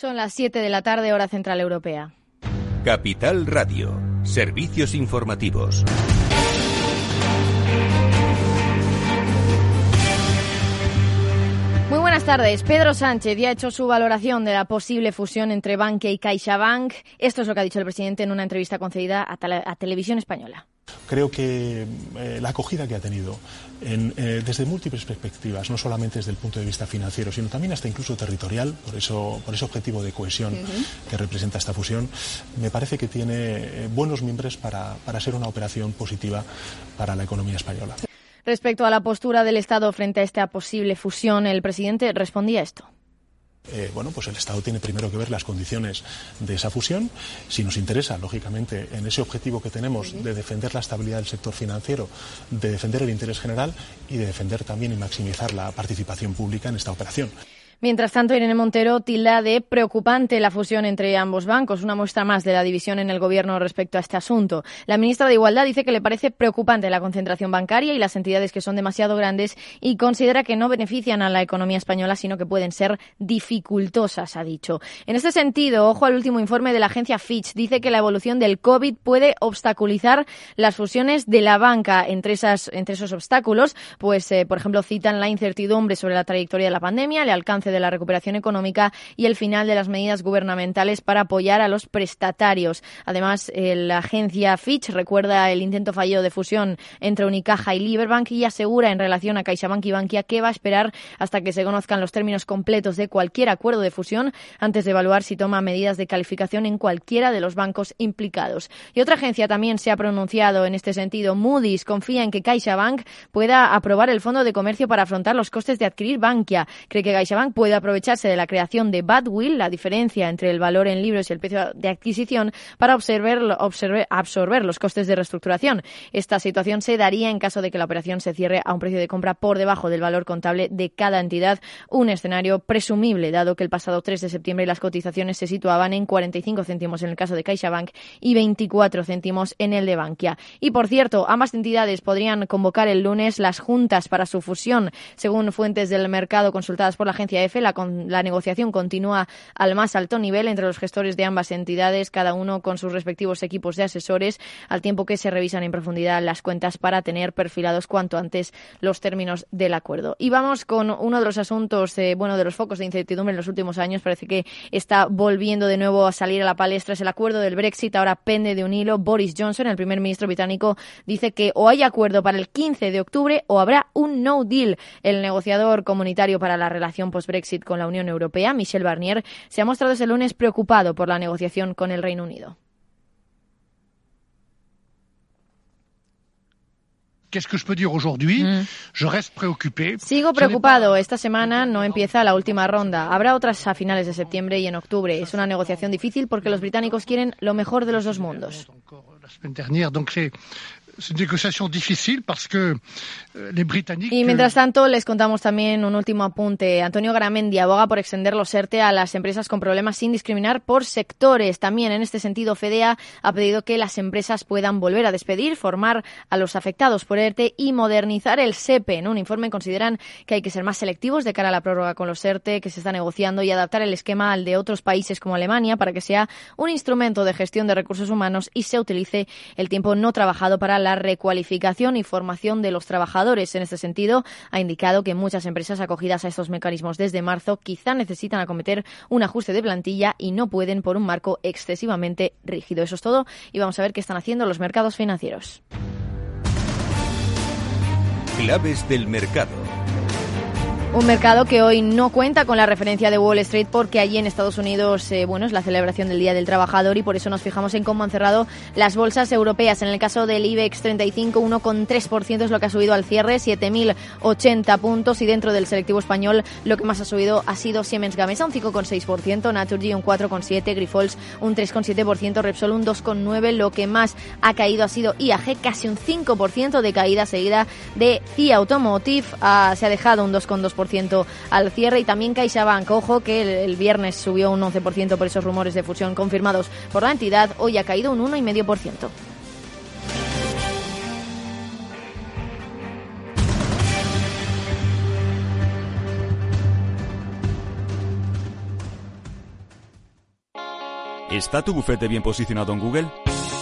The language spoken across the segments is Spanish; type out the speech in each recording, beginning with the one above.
Son las 7 de la tarde, hora central europea. Capital Radio, servicios informativos. Muy buenas tardes. Pedro Sánchez ya ha hecho su valoración de la posible fusión entre Bankia y CaixaBank. Esto es lo que ha dicho el presidente en una entrevista concedida a, a Televisión Española. Creo que eh, la acogida que ha tenido en, eh, desde múltiples perspectivas, no solamente desde el punto de vista financiero, sino también hasta incluso territorial, por, eso, por ese objetivo de cohesión que representa esta fusión, me parece que tiene eh, buenos miembros para, para ser una operación positiva para la economía española. Respecto a la postura del Estado frente a esta posible fusión, el presidente respondía esto. Eh, bueno, pues el Estado tiene primero que ver las condiciones de esa fusión. Si nos interesa, lógicamente, en ese objetivo que tenemos de defender la estabilidad del sector financiero, de defender el interés general y de defender también y maximizar la participación pública en esta operación. Mientras tanto, Irene Montero tilda de preocupante la fusión entre ambos bancos, una muestra más de la división en el Gobierno respecto a este asunto. La ministra de Igualdad dice que le parece preocupante la concentración bancaria y las entidades que son demasiado grandes y considera que no benefician a la economía española, sino que pueden ser dificultosas, ha dicho. En este sentido, ojo al último informe de la agencia Fitch. Dice que la evolución del COVID puede obstaculizar las fusiones de la banca. Entre, esas, entre esos obstáculos, pues, eh, por ejemplo, citan la incertidumbre sobre la trayectoria de la pandemia, el alcance de la recuperación económica y el final de las medidas gubernamentales para apoyar a los prestatarios. Además, la agencia Fitch recuerda el intento fallido de fusión entre Unicaja y Liberbank y asegura en relación a CaixaBank y Bankia que va a esperar hasta que se conozcan los términos completos de cualquier acuerdo de fusión antes de evaluar si toma medidas de calificación en cualquiera de los bancos implicados. Y otra agencia también se ha pronunciado en este sentido. Moody's confía en que CaixaBank pueda aprobar el fondo de comercio para afrontar los costes de adquirir Bankia. Cree que CaixaBank puede aprovecharse de la creación de badwill, la diferencia entre el valor en libros y el precio de adquisición, para absorber los costes de reestructuración. Esta situación se daría en caso de que la operación se cierre a un precio de compra por debajo del valor contable de cada entidad, un escenario presumible, dado que el pasado 3 de septiembre las cotizaciones se situaban en 45 céntimos en el caso de CaixaBank y 24 céntimos en el de Bankia. Y por cierto, ambas entidades podrían convocar el lunes las juntas para su fusión, según fuentes del mercado consultadas por la agencia la, negociación continúa al más alto nivel entre los gestores de ambas entidades, cada uno con sus respectivos equipos de asesores, al tiempo que se revisan en profundidad las cuentas para tener perfilados cuanto antes los términos del acuerdo. Y vamos con uno de los asuntos, eh, bueno, de los focos de incertidumbre en los últimos años. Parece que está volviendo de nuevo a salir a la palestra. Es el acuerdo del Brexit. Ahora pende de un hilo. Boris Johnson, el primer ministro británico, dice que o hay acuerdo para el 15 de octubre o habrá un no deal. El negociador comunitario para la relación post-Brexit Brexit con la Unión Europea, Michel Barnier, se ha mostrado ese lunes preocupado por la negociación con el Reino Unido. Mm. Sigo preocupado. Esta semana no empieza la última ronda. Habrá otras a finales de septiembre y en octubre. Es una negociación difícil porque los británicos quieren lo mejor de los dos mundos. Y mientras tanto, les contamos también un último apunte. Antonio Garamendi aboga por extender los ERTE a las empresas con problemas sin discriminar por sectores. También en este sentido, FEDEA ha pedido que las empresas puedan volver a despedir, formar a los afectados por ERTE y modernizar el SEPE. En un informe consideran que hay que ser más selectivos de cara a la prórroga con los ERTE que se está negociando y adaptar el esquema al de otros países como Alemania para que sea un instrumento de gestión de recursos humanos y se utilice el tiempo no trabajado para la la recualificación y formación de los trabajadores. En este sentido, ha indicado que muchas empresas acogidas a estos mecanismos desde marzo quizá necesitan acometer un ajuste de plantilla y no pueden por un marco excesivamente rígido. Eso es todo y vamos a ver qué están haciendo los mercados financieros. Claves del mercado. Un mercado que hoy no cuenta con la referencia de Wall Street porque allí en Estados Unidos, eh, bueno, es la celebración del Día del Trabajador y por eso nos fijamos en cómo han cerrado las bolsas europeas. En el caso del IBEX 35, 1,3% es lo que ha subido al cierre, 7.080 puntos y dentro del selectivo español lo que más ha subido ha sido Siemens Gamesa, un 5,6%, Naturgy un 4,7%, Grifols un 3,7%, Repsol un 2,9%. Lo que más ha caído ha sido IAG, casi un 5% de caída seguida de CIA Automotive, ah, se ha dejado un 2,2% al cierre y también CaixaBank. Ojo que el, viernes subió un 11% por esos rumores de fusión confirmados por la entidad. Hoy ha caído un 1,5%. ¿Está tu bufete bien posicionado en Google?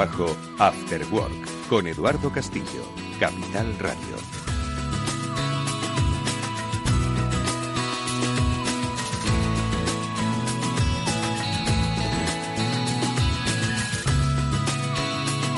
trabajo, After Work, con Eduardo Castillo, Capital Radio.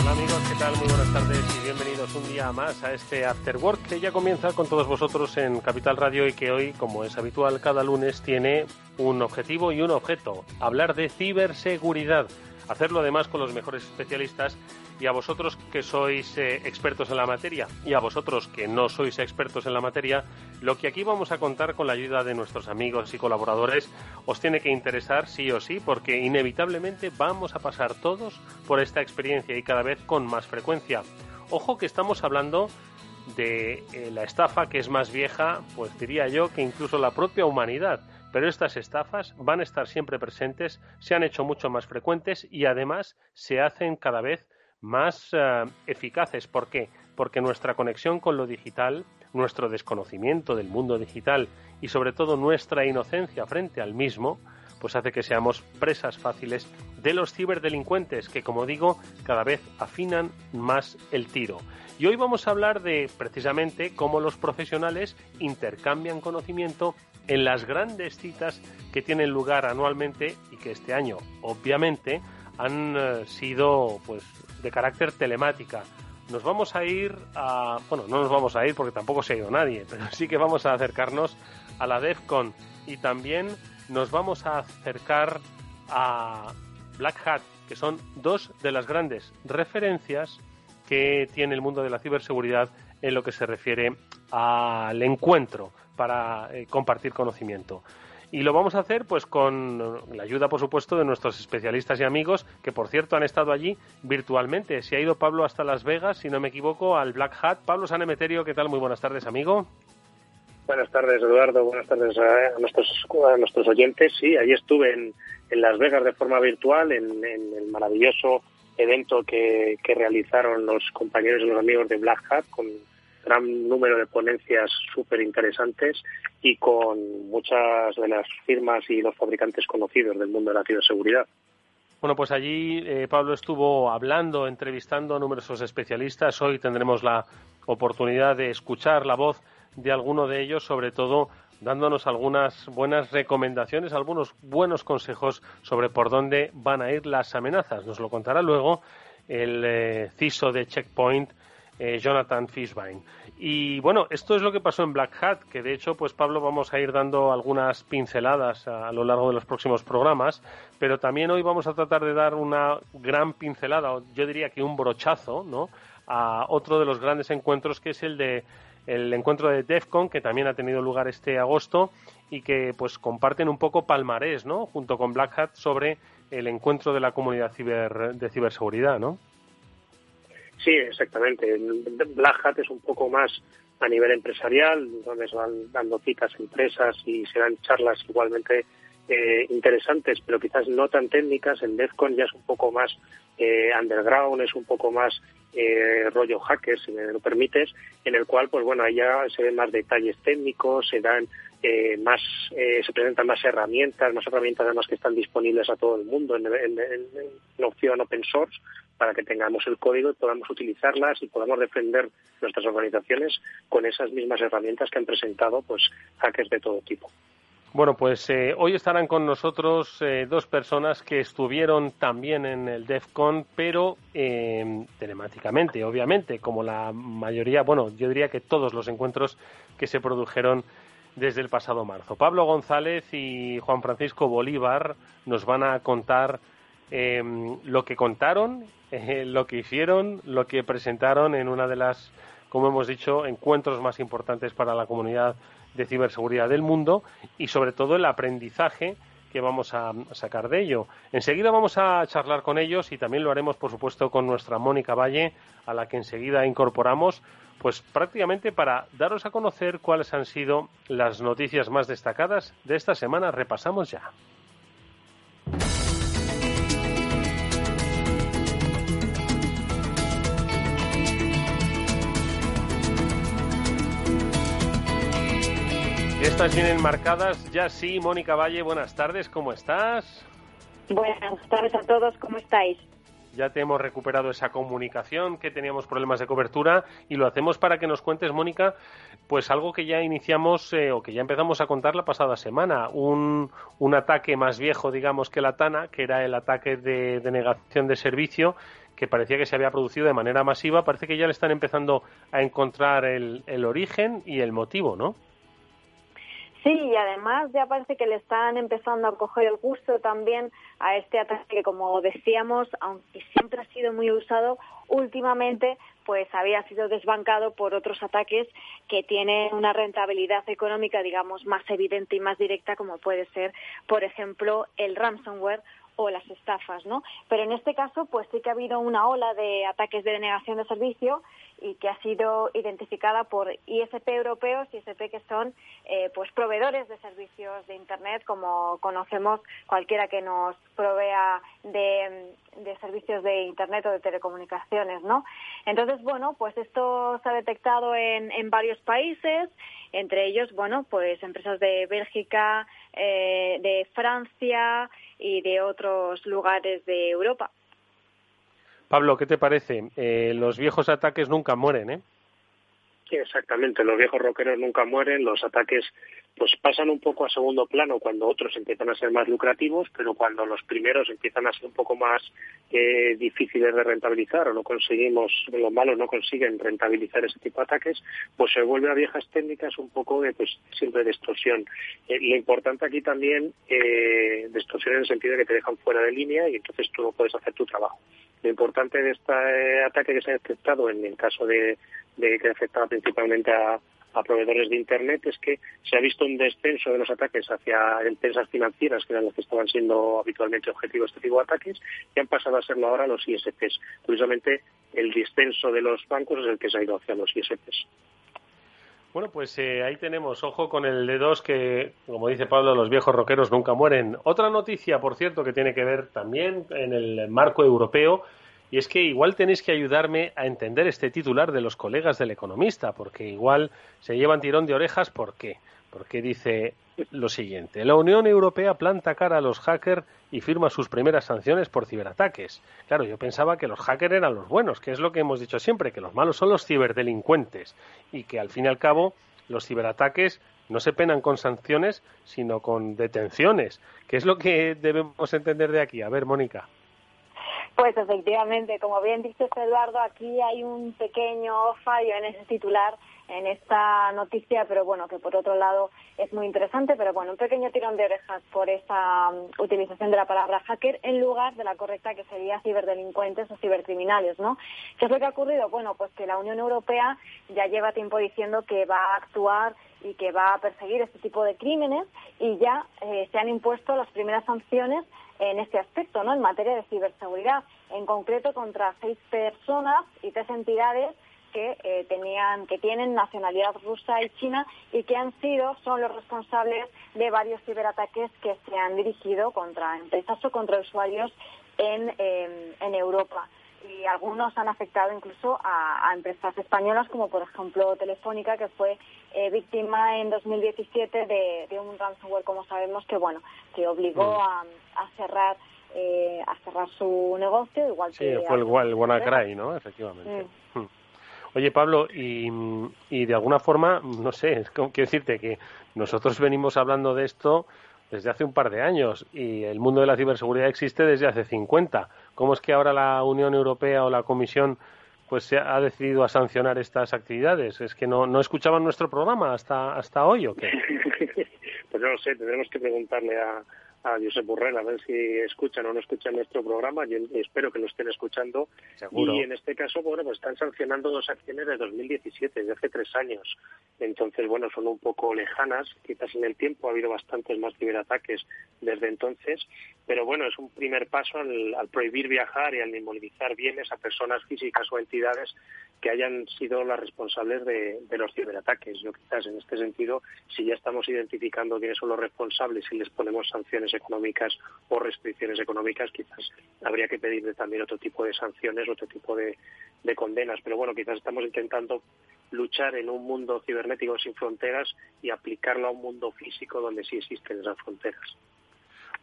Hola amigos, ¿qué tal? Muy buenas tardes y bienvenidos un día más a este After Work que ya comienza con todos vosotros en Capital Radio y que hoy, como es habitual, cada lunes tiene un objetivo y un objeto, hablar de ciberseguridad hacerlo además con los mejores especialistas y a vosotros que sois eh, expertos en la materia y a vosotros que no sois expertos en la materia, lo que aquí vamos a contar con la ayuda de nuestros amigos y colaboradores os tiene que interesar sí o sí porque inevitablemente vamos a pasar todos por esta experiencia y cada vez con más frecuencia. Ojo que estamos hablando de eh, la estafa que es más vieja, pues diría yo, que incluso la propia humanidad pero estas estafas van a estar siempre presentes, se han hecho mucho más frecuentes y además se hacen cada vez más eh, eficaces. ¿Por qué? Porque nuestra conexión con lo digital, nuestro desconocimiento del mundo digital y sobre todo nuestra inocencia frente al mismo, pues hace que seamos presas fáciles de los ciberdelincuentes que, como digo, cada vez afinan más el tiro. Y hoy vamos a hablar de precisamente cómo los profesionales intercambian conocimiento en las grandes citas que tienen lugar anualmente y que este año, obviamente, han eh, sido pues de carácter telemática. Nos vamos a ir a, bueno, no nos vamos a ir porque tampoco se ha ido nadie, pero sí que vamos a acercarnos a la DEFCON y también nos vamos a acercar a Black Hat, que son dos de las grandes referencias que tiene el mundo de la ciberseguridad en lo que se refiere al encuentro para eh, compartir conocimiento. Y lo vamos a hacer pues con la ayuda, por supuesto, de nuestros especialistas y amigos, que por cierto han estado allí virtualmente. Se ha ido Pablo hasta Las Vegas, si no me equivoco, al Black Hat. Pablo Sanemeterio, ¿qué tal? Muy buenas tardes, amigo. Buenas tardes, Eduardo. Buenas tardes a nuestros, a nuestros oyentes. Sí, allí estuve en, en Las Vegas de forma virtual, en, en el maravilloso evento que, que realizaron los compañeros y los amigos de Black Hat con gran número de ponencias súper interesantes y con muchas de las firmas y los fabricantes conocidos del mundo de la ciberseguridad. Bueno, pues allí eh, Pablo estuvo hablando, entrevistando a numerosos especialistas. Hoy tendremos la oportunidad de escuchar la voz de alguno de ellos, sobre todo dándonos algunas buenas recomendaciones, algunos buenos consejos sobre por dónde van a ir las amenazas. Nos lo contará luego el eh, CISO de Checkpoint, eh, Jonathan Fishbein. Y bueno, esto es lo que pasó en Black Hat, que de hecho, pues Pablo, vamos a ir dando algunas pinceladas a, lo largo de los próximos programas, pero también hoy vamos a tratar de dar una gran pincelada, yo diría que un brochazo, ¿no? A otro de los grandes encuentros que es el de el encuentro de DEFCON, que también ha tenido lugar este agosto y que pues comparten un poco palmarés, ¿no? Junto con Black Hat sobre el encuentro de la comunidad ciber, de ciberseguridad, ¿no? Sí, exactamente. Black Hat es un poco más a nivel empresarial, donde se van dando citas empresas y se dan charlas igualmente eh, interesantes, pero quizás no tan técnicas. El DEFCON ya es un poco más eh, underground, es un poco más eh, rollo hacker, si me lo permites, en el cual, pues bueno, ahí ya se ven más detalles técnicos, se dan eh, más, eh, se presentan más herramientas, más herramientas además que están disponibles a todo el mundo en, en, opción open source para que tengamos el código y podamos utilizarlas y podamos defender nuestras organizaciones con esas mismas herramientas que han presentado pues hackers de todo tipo. Bueno, pues eh, hoy estarán con nosotros eh, dos personas que estuvieron también en el DEFCON, pero eh, telemáticamente, obviamente, como la mayoría, bueno, yo diría que todos los encuentros que se produjeron desde el pasado marzo. Pablo González y Juan Francisco Bolívar nos van a contar lo que contaron, lo que hicieron, lo que presentaron en una de las, como hemos dicho, encuentros más importantes para la comunidad de ciberseguridad del mundo y sobre todo el aprendizaje que vamos a sacar de ello. Enseguida vamos a charlar con ellos y también lo haremos, por supuesto, con nuestra Mónica Valle, a la que enseguida incorporamos, pues prácticamente para daros a conocer cuáles han sido las noticias más destacadas de esta semana. Repasamos ya. Estas vienen marcadas ya sí. Mónica Valle, buenas tardes, ¿cómo estás? Buenas tardes a todos, ¿cómo estáis? Ya te hemos recuperado esa comunicación, que teníamos problemas de cobertura y lo hacemos para que nos cuentes, Mónica, pues algo que ya iniciamos eh, o que ya empezamos a contar la pasada semana, un, un ataque más viejo, digamos, que la TANA, que era el ataque de denegación de servicio que parecía que se había producido de manera masiva, parece que ya le están empezando a encontrar el, el origen y el motivo, ¿no? Sí, y además ya parece que le están empezando a coger el gusto también a este ataque que, como decíamos, aunque siempre ha sido muy usado, últimamente pues había sido desbancado por otros ataques que tienen una rentabilidad económica, digamos, más evidente y más directa, como puede ser, por ejemplo, el ransomware o las estafas, ¿no? Pero en este caso, pues sí que ha habido una ola de ataques de denegación de servicio y que ha sido identificada por ISP europeos, ISP que son eh, pues proveedores de servicios de Internet, como conocemos cualquiera que nos provea de, servicios de Internet o de telecomunicaciones, ¿no? Entonces, bueno, pues esto se ha detectado en, en varios países, entre ellos, bueno, pues empresas de Bélgica, eh, de Francia y de otros lugares de Europa. Pablo, ¿qué te parece? Eh, los viejos ataques nunca mueren, ¿eh? exactamente, los viejos rockeros nunca mueren, los ataques pues pasan un poco a segundo plano cuando otros empiezan a ser más lucrativos, pero cuando los primeros empiezan a ser un poco más eh, difíciles de rentabilizar o no conseguimos, los malos no consiguen rentabilizar ese tipo de ataques, pues se vuelve a viejas técnicas un poco de pues siempre de. Eh, lo importante aquí también eh, de extorsión en el sentido de que te dejan fuera de línea y entonces tú no puedes hacer tu trabajo. Lo importante de este ataque que se ha detectado en el caso de, que afectaba principalmente a, proveedores de Internet es que se ha visto un descenso de los ataques hacia empresas financieras, que eran las que estaban siendo habitualmente objetivos de este tipo de ataques, y han pasado a serlo ahora los ISPs. Curiosamente, el descenso de los bancos es el que se ha ido hacia los ISPs. Bueno, pues eh, ahí tenemos, ojo con el D2 que, como dice Pablo, los viejos roqueros nunca mueren. Otra noticia, por cierto, que tiene que ver también en el marco europeo y es que igual tenéis que ayudarme a entender este titular de los colegas del economista, porque igual se llevan tirón de orejas. ¿Por qué? Porque dice lo siguiente. La Unión Europea planta cara a los hackers y firma sus primeras sanciones por ciberataques. Claro, yo pensaba que los hackers eran los buenos, que es lo que hemos dicho siempre, que los malos son los ciberdelincuentes y que al fin y al cabo los ciberataques no se penan con sanciones, sino con detenciones. ¿Qué es lo que debemos entender de aquí? A ver, Mónica. Pues efectivamente, como bien dices Eduardo, aquí hay un pequeño fallo en ese titular, en esta noticia, pero bueno, que por otro lado es muy interesante, pero bueno, un pequeño tirón de orejas por esa um, utilización de la palabra hacker en lugar de la correcta que sería ciberdelincuentes o cibercriminales, ¿no? ¿Qué es lo que ha ocurrido? Bueno, pues que la Unión Europea ya lleva tiempo diciendo que va a actuar y que va a perseguir este tipo de crímenes y ya eh, se han impuesto las primeras sanciones en este aspecto, ¿no? En materia de ciberseguridad, en concreto contra seis personas y tres entidades que eh, tenían, que tienen nacionalidad rusa y china y que han sido, son los responsables de varios ciberataques que se han dirigido contra empresas o contra usuarios en, eh, en Europa. Y algunos han afectado incluso a, empresas españolas como por ejemplo Telefónica que fue eh, víctima en 2017 de, de, un ransomware como sabemos que bueno que obligó mm. a, a cerrar eh, a cerrar su negocio igual sí, fue el, el WannaCry no efectivamente. Mm. Oye, Pablo, y, y, de alguna forma, no sé, quiero decirte que nosotros venimos hablando de esto desde hace un par de años y el mundo de la ciberseguridad existe desde hace 50. ¿Cómo es que ahora la Unión Europea o la Comisión pues se ha decidido a sancionar estas actividades? ¿Es que no, no escuchaban nuestro programa hasta, hasta hoy o qué? pues no lo sé, tendremos que preguntarle a, a Josep Burrell a ver si escuchan o no escuchan nuestro programa. Yo espero que lo estén escuchando. Y en este caso, bueno, pues están sancionando dos acciones de 2017, de hace tres años. Entonces, bueno, son un poco lejanas. Quizás en el tiempo ha habido bastantes más ciberataques desde entonces. Pero bueno, es un primer paso al, al prohibir viajar y al inmovilizar bienes a personas físicas o entidades que hayan sido las responsables de, de los ciberataques. Yo quizás en este sentido, si ya estamos identificando quiénes son los responsables y les ponemos sanciones económicas o restricciones económicas, quizás habría que pedirle también otro tipo de sanciones, otro tipo de, condenas. Pero bueno, quizás estamos intentando luchar en un mundo cibernético sin fronteras y aplicarlo a un mundo físico donde sí existen esas fronteras.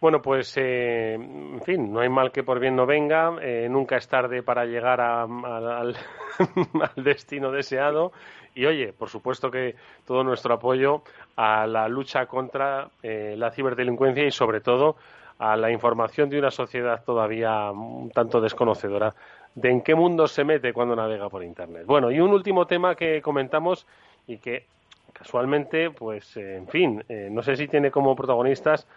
Bueno, pues, eh, en fin, no hay mal que por bien no venga. Eh, nunca es tarde para llegar al, destino deseado. Y oye, por supuesto que todo nuestro apoyo a la lucha contra eh, la ciberdelincuencia y sobre todo a la información de una sociedad todavía un tanto desconocedora de en qué mundo se mete cuando navega por Internet. Bueno, y un último tema que comentamos y que casualmente, pues, en fin, no sé si tiene como protagonistas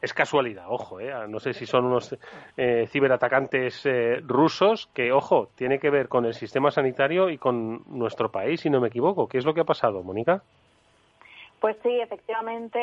es casualidad, ojo, eh, no sé si son unos eh, ciberatacantes eh, rusos que, ojo, tiene que ver con el sistema sanitario y con nuestro país, si no me equivoco. ¿Qué es lo que ha pasado, Mónica? Pues sí, efectivamente,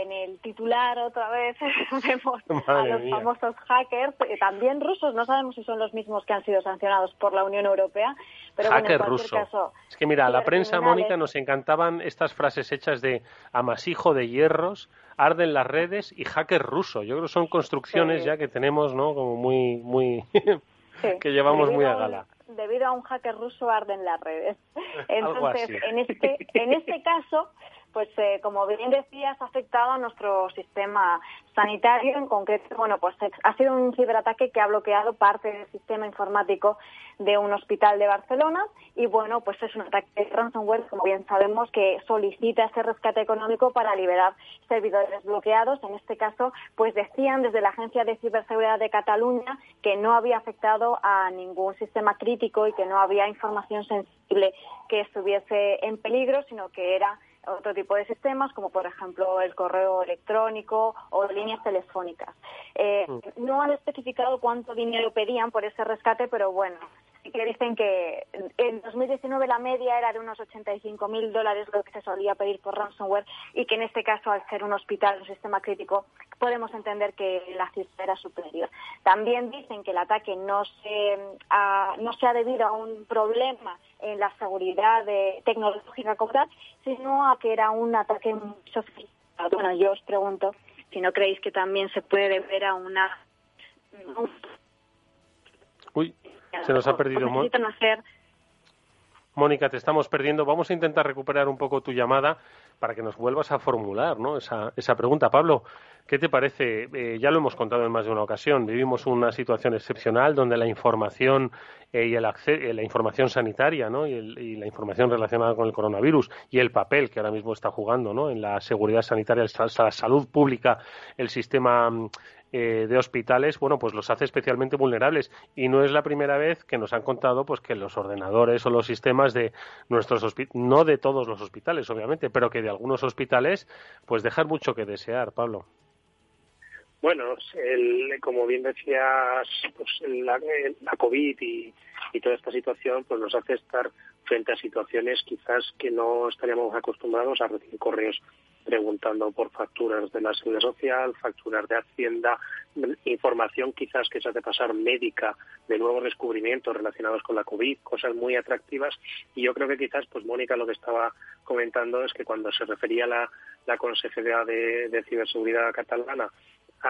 en el titular otra vez vemos a los famosos hackers, eh, también rusos, no sabemos si son los mismos que han sido sancionados por la Unión Europea, pero bueno, en cualquier caso... Es que mira, a la prensa, Mónica, nos encantaban estas frases hechas de amasijo de hierros, arden las redes y hacker ruso. Yo creo que son construcciones ya que tenemos, ¿no? Como muy, muy... que llevamos muy a gala debido a un hacker ruso arden las redes. Entonces, en este, en este caso, pues eh, como bien decías, ha afectado a nuestro sistema sanitario. En concreto, bueno, pues ha sido un ciberataque que ha bloqueado parte del sistema informático de un hospital de Barcelona y bueno, pues es un ataque de ransomware, como bien sabemos, que solicita ese rescate económico para liberar servidores bloqueados. En este caso, pues decían desde la Agencia de Ciberseguridad de Cataluña que no había afectado a ningún sistema crítico y que no había información sensible que estuviese en peligro, sino que era otro tipo de sistemas, como por ejemplo el correo electrónico o líneas telefónicas. Eh, mm. no han especificado cuánto dinero pedían por ese rescate, pero bueno, que dicen que en 2019 la media era de unos 85 mil dólares lo que se solía pedir por ransomware y que en este caso, al ser un hospital, un sistema crítico, podemos entender que la cifra era superior. También dicen que el ataque no se ha, no se ha debido a un problema en la seguridad de tecnológica como tal, sino a que era un ataque muy sofisticado. Bueno, yo os pregunto si no creéis que también se puede deber a una se nos ha perdido. Mónica, te estamos perdiendo. Vamos a intentar recuperar un poco tu llamada para que nos vuelvas a formular ¿no? esa, esa pregunta. Pablo, ¿qué te parece? Eh, ya lo hemos contado en más de una ocasión. Vivimos una situación excepcional donde la información eh, y el eh, la información sanitaria ¿no? y, la información relacionada con el coronavirus y el papel que ahora mismo está jugando ¿no? en la seguridad sanitaria, la salud pública, el sistema de hospitales, bueno, pues los hace especialmente vulnerables. Y no es la primera vez que nos han contado pues que los ordenadores o los sistemas de nuestros hospitales, no de todos los hospitales, obviamente, pero que de algunos hospitales, pues dejan mucho que desear, Pablo. Bueno, como bien decías, pues la, la COVID y, y, toda esta situación pues nos hace estar frente a situaciones quizás que no estaríamos acostumbrados a recibir correos preguntando por facturas de la seguridad social, facturas de Hacienda, información quizás que se hace pasar médica de nuevos descubrimientos relacionados con la COVID, cosas muy atractivas. Y yo creo que quizás, pues Mónica lo que estaba comentando es que cuando se refería a la, Consejería de Ciberseguridad catalana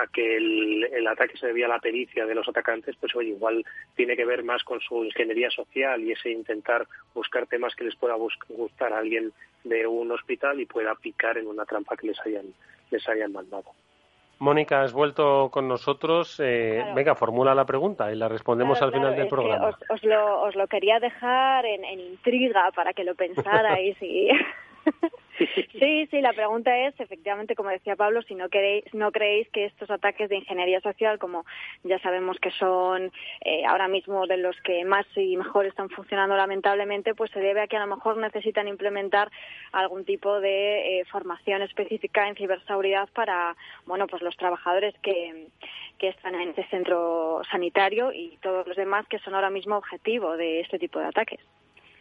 a que el, ataque se debía a la pericia de los atacantes, pues oye, igual tiene que ver más con su ingeniería social y ese intentar buscar temas que les pueda gustar a alguien de un hospital y pueda picar en una trampa que les hayan, les hayan mandado. Mónica, has vuelto con nosotros. Eh, Venga, formula la pregunta y la respondemos al final del programa. Os, lo, os, lo, quería dejar en, en intriga para que lo pensarais y Sí, sí, la pregunta es, efectivamente, como decía Pablo, si no, queréis, no creéis que estos ataques de ingeniería social, como ya sabemos que son eh, ahora mismo de los que más y mejor están funcionando lamentablemente, pues se debe a que a lo mejor necesitan implementar algún tipo de eh, formación específica en ciberseguridad para, bueno, pues los trabajadores que, que están en este centro sanitario y todos los demás que son ahora mismo objetivo de este tipo de ataques.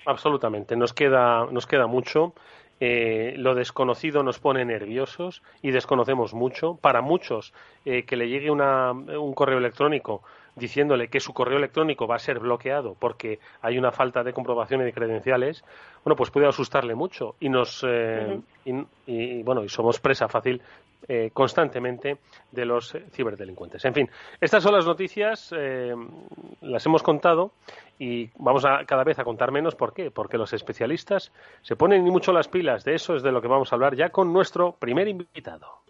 Absolutamente, nos queda, nos queda mucho. Eh, lo desconocido nos pone nerviosos y desconocemos mucho. Para muchos, eh, que le llegue un correo electrónico diciéndole que su correo electrónico va a ser bloqueado porque hay una falta de comprobación de credenciales, bueno, pues puede asustarle mucho y nos eh, y, bueno y somos presa fácil constantemente de los ciberdelincuentes. En fin, estas son las noticias, las hemos contado y vamos a cada vez a contar menos. ¿Por qué? Porque los especialistas se ponen mucho las pilas. De eso es de lo que vamos a hablar ya con nuestro primer invitado.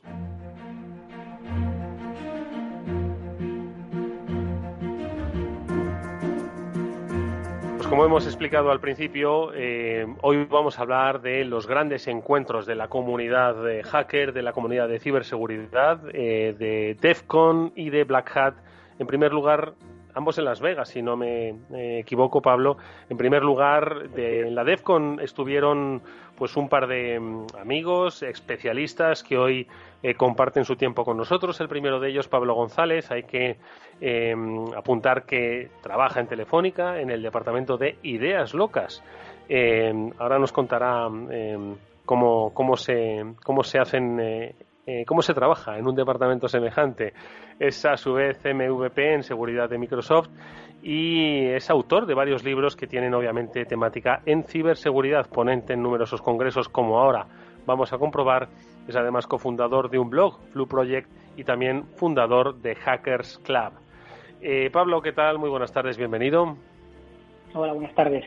Pues como hemos explicado al principio, eh, hoy vamos a hablar de los grandes encuentros de la comunidad de hacker, de la comunidad de ciberseguridad, eh, de DEFCON y de Black Hat. En primer lugar, ambos en Las Vegas, si no me equivoco, Pablo. En primer lugar, de, en la DEFCON estuvieron pues un par de mm, amigos, especialistas que hoy eh, comparten su tiempo con nosotros. El primero de ellos, Pablo González, hay que em, apuntar que trabaja en Telefónica, en el departamento de Ideas Locas. Em, ahora nos contará em, cómo, cómo, se, cómo se hacen eh, cómo se trabaja en un departamento semejante. Es a su vez MVP en seguridad de Microsoft y es autor de varios libros que tienen obviamente temática en ciberseguridad, ponente en numerosos congresos como ahora vamos a comprobar. Es además cofundador de un blog, Flu Project, y también fundador de Hackers Club. Eh, Pablo, ¿qué tal? Muy buenas tardes, bienvenido. Hola, buenas tardes.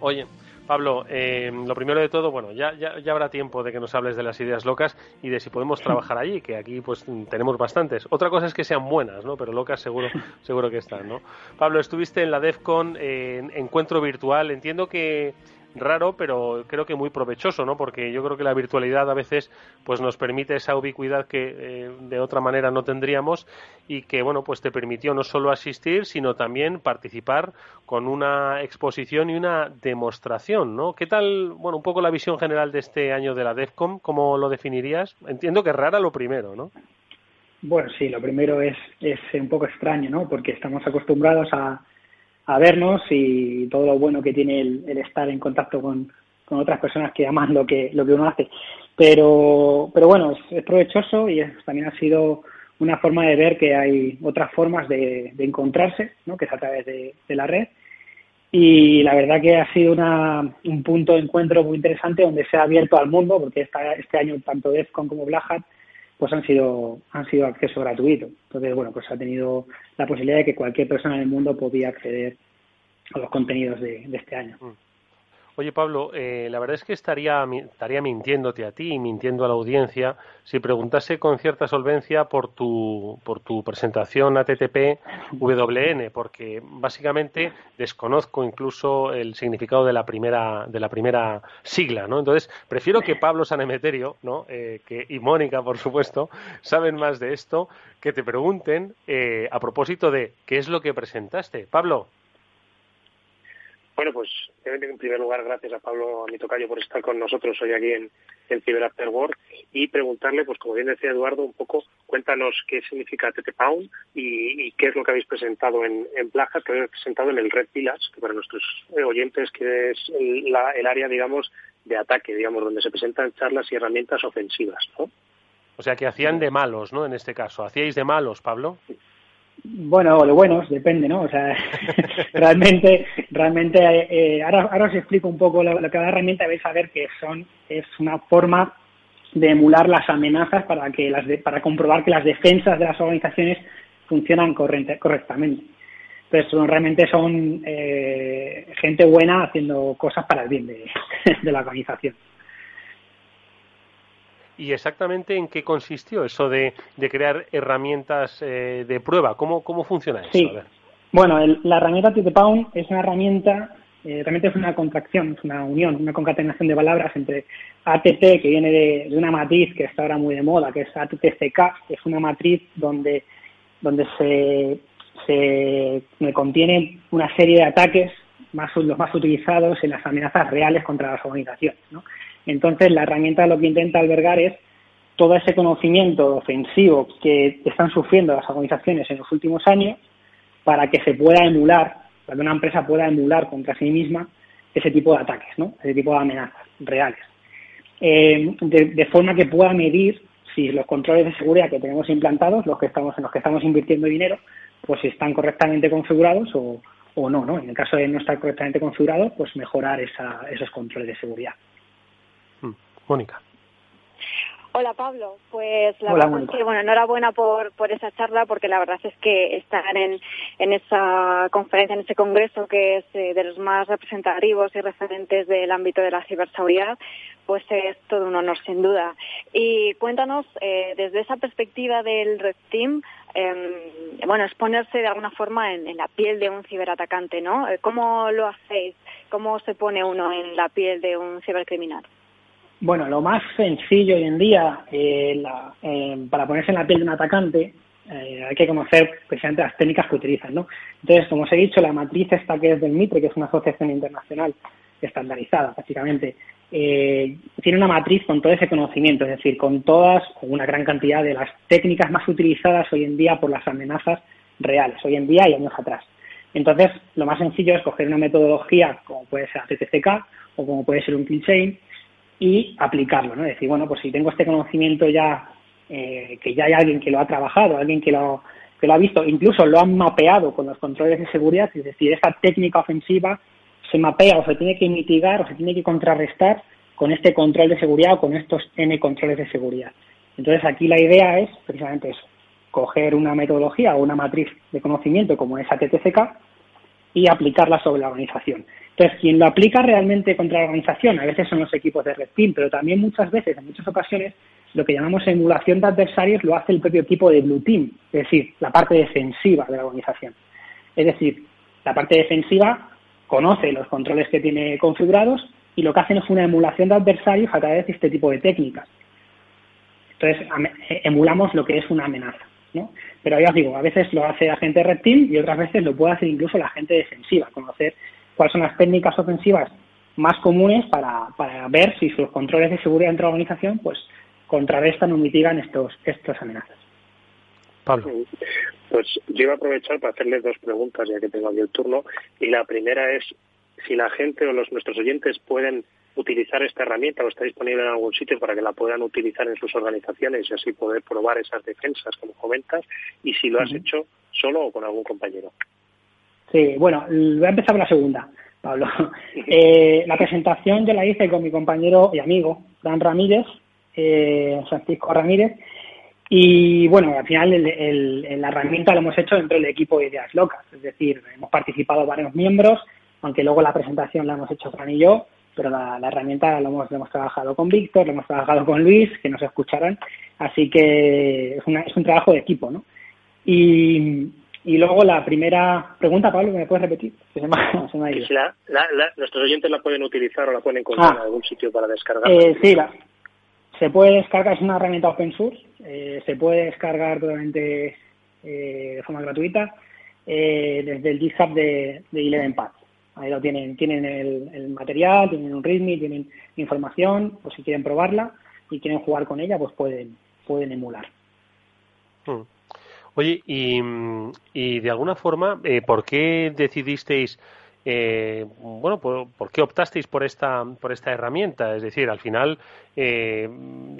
Oye, Pablo, eh, lo primero de todo, bueno, ya, ya, ya, habrá tiempo de que nos hables de las ideas locas y de si podemos trabajar allí, que aquí pues tenemos bastantes. Otra cosa es que sean buenas, ¿no? Pero locas seguro, seguro que están, ¿no? Pablo, estuviste en la DEFCON, en encuentro virtual. Entiendo que raro, pero creo que muy provechoso, ¿no? Porque yo creo que la virtualidad a veces pues nos permite esa ubicuidad que eh, de otra manera no tendríamos y que, bueno, pues te permitió no solo asistir, sino también participar con una exposición y una demostración, ¿no? ¿Qué tal, bueno, un poco la visión general de este año de la DEFCOM? ¿Cómo lo definirías? Entiendo que rara lo primero, ¿no? Bueno, sí, lo primero es, es un poco extraño, ¿no? Porque estamos acostumbrados a, a vernos y todo lo bueno que tiene el, estar en contacto con, otras personas que aman lo que, lo que uno hace. Pero, pero bueno, es, provechoso y también ha sido una forma de ver que hay otras formas de, encontrarse, ¿no? que es a través de, la red. Y la verdad que ha sido una, un punto de encuentro muy interesante donde se ha abierto al mundo, porque esta, este año tanto DEFCON como Black Hat pues han sido, han sido acceso gratuito. Entonces, bueno, pues ha tenido la posibilidad de que cualquier persona en el mundo podía acceder a los contenidos de, este año. Mm. Oye, Pablo, eh, la verdad es que estaría, estaría mintiéndote a ti y mintiendo a la audiencia si preguntase con cierta solvencia por tu, por tu presentación ATTP WN, porque básicamente desconozco incluso el significado de la primera, de la primera sigla, ¿no? Entonces, prefiero que Pablo Sanemeterio ¿no? Eh, que, y Mónica, por supuesto, saben más de esto, que te pregunten eh, a propósito de qué es lo que presentaste. Pablo. Bueno, pues en primer lugar, gracias a Pablo, a mi tocayo, por estar con nosotros hoy aquí en, en Cyber After Work y preguntarle, pues como bien decía Eduardo, un poco, cuéntanos qué significa TT Pound y, qué es lo que habéis presentado en, en Plajas, que habéis presentado en el Red Village, que para nuestros oyentes que es el, área, digamos, de ataque, digamos, donde se presentan charlas y herramientas ofensivas, ¿no? O sea, que hacían de malos, ¿no? En este caso. ¿Hacíais de malos, Pablo? Bueno, o de buenos, depende, ¿no? O sea, realmente, realmente, eh, ahora, ahora os explico un poco lo, que cada herramienta vais a ver que son, es una forma de emular las amenazas para que las para comprobar que las defensas de las organizaciones funcionan correctamente. Entonces, realmente son eh, gente buena haciendo cosas para el bien de, la organización. ¿Y exactamente en qué consistió eso de, crear herramientas eh, de prueba? ¿Cómo, cómo funciona eso? Sí. Bueno, la herramienta Pound es una herramienta, eh, realmente es una contracción, es una unión, una concatenación de palabras entre ATP, que viene de, una matriz que está ahora muy de moda, que es ATTCK, que es una matriz donde, donde se, se contiene una serie de ataques más, los más utilizados en las amenazas reales contra las organizaciones. ¿no? Entonces, la herramienta lo que intenta albergar es todo ese conocimiento ofensivo que están sufriendo las organizaciones en los últimos años para que se pueda emular, para que una empresa pueda emular contra sí misma ese tipo de ataques, ¿no? ese tipo de amenazas reales. Eh, de, forma que pueda medir si los controles de seguridad que tenemos implantados, los que estamos, en los que estamos invirtiendo dinero, pues si están correctamente configurados o, o no, ¿no? En el caso de no estar correctamente configurados, pues mejorar esa, esos controles de seguridad. Mm, Mónica. Hola Pablo, pues la verdad es que bueno, enhorabuena por, por esa charla porque la verdad es que estar en, en esa conferencia, en ese congreso que es eh, de los más representativos y referentes del ámbito de la ciberseguridad, pues es todo un honor sin duda. Y cuéntanos eh, desde esa perspectiva del Red Team, eh, bueno, exponerse de alguna forma en, en, la piel de un ciberatacante, ¿no? Eh, ¿Cómo lo hacéis? ¿Cómo se pone uno en la piel de un cibercriminal? Bueno, lo más sencillo hoy en día eh, eh, para ponerse en la piel de un atacante eh, hay que conocer precisamente las técnicas que utilizan, ¿no? Entonces, como os he dicho, la matriz esta que es del MITRE, que es una asociación internacional estandarizada, básicamente, tiene una matriz con todo ese conocimiento, es decir, con todas, con una gran cantidad de las técnicas más utilizadas hoy en día por las amenazas reales, hoy en día y años atrás. Entonces, lo más sencillo es coger una metodología como puede ser CTCK o como puede ser un kill chain y aplicarlo, ¿no? Es decir, bueno, pues si tengo este conocimiento ya, eh, que ya hay alguien que lo ha trabajado, alguien que lo, que lo ha visto, incluso lo han mapeado con los controles de seguridad, es decir, esta técnica ofensiva se mapea o se tiene que mitigar o se tiene que contrarrestar con este control de seguridad o con estos N controles de seguridad. Entonces aquí la idea es precisamente eso, coger una metodología o una matriz de conocimiento como esa TTCK y aplicarla sobre la organización. Entonces, quien lo aplica realmente contra la organización, a veces son los equipos de Red Team, pero también muchas veces, en muchas ocasiones, lo que llamamos emulación de adversarios lo hace el propio equipo de Blue Team, es decir, la parte defensiva de la organización. Es decir, la parte defensiva conoce los controles que tiene configurados y lo que hacen es una emulación de adversarios a través de este tipo de técnicas. Entonces, eh, emulamos lo que es una amenaza. ¿no? Pero ya os digo, a veces lo hace la gente de Red Team y otras veces lo puede hacer incluso la gente defensiva, conocer cuáles son las técnicas ofensivas más comunes para, para ver si sus controles de seguridad dentro de la organización pues contrarrestan o mitigan estos estas amenazas. Pablo. Pues yo iba a aprovechar para hacerle dos preguntas ya que tengo aquí el turno y la primera es si la gente o los nuestros oyentes pueden utilizar esta herramienta o está disponible en algún sitio para que la puedan utilizar en sus organizaciones y así poder probar esas defensas como comentas y si lo has hecho solo o con algún compañero. Sí, bueno, voy a empezar por la segunda, Pablo. Eh, la presentación yo la hice con mi compañero y amigo, Dan Ramírez, eh, Francisco Ramírez, y bueno, al final el, la herramienta la hemos hecho dentro del equipo de Ideas Locas, es decir, hemos participado varios miembros, aunque luego la presentación la hemos hecho Fran y yo, pero la, herramienta la hemos, la hemos trabajado con Víctor, la hemos trabajado con Luis, que nos escucharán, así que es, una, es un trabajo de equipo, ¿no? Y, y luego la primera pregunta, Pablo, ¿me puedes repetir? si nuestros oyentes la pueden utilizar o la pueden encontrar ah. en algún sitio para descargar. Eh, sí, se puede descargar, es una herramienta open source, eh, se puede descargar totalmente eh, de forma gratuita eh, desde el GitHub de, de Eleven Ahí lo tienen, tienen el, material, tienen un README, tienen información, pues si quieren probarla y quieren jugar con ella, pues pueden, pueden emular. Hmm. Oye, y, y de alguna forma, eh, ¿por qué decidisteis eh, bueno, por, ¿por, qué optasteis por esta, por esta herramienta? Es decir, al final, eh,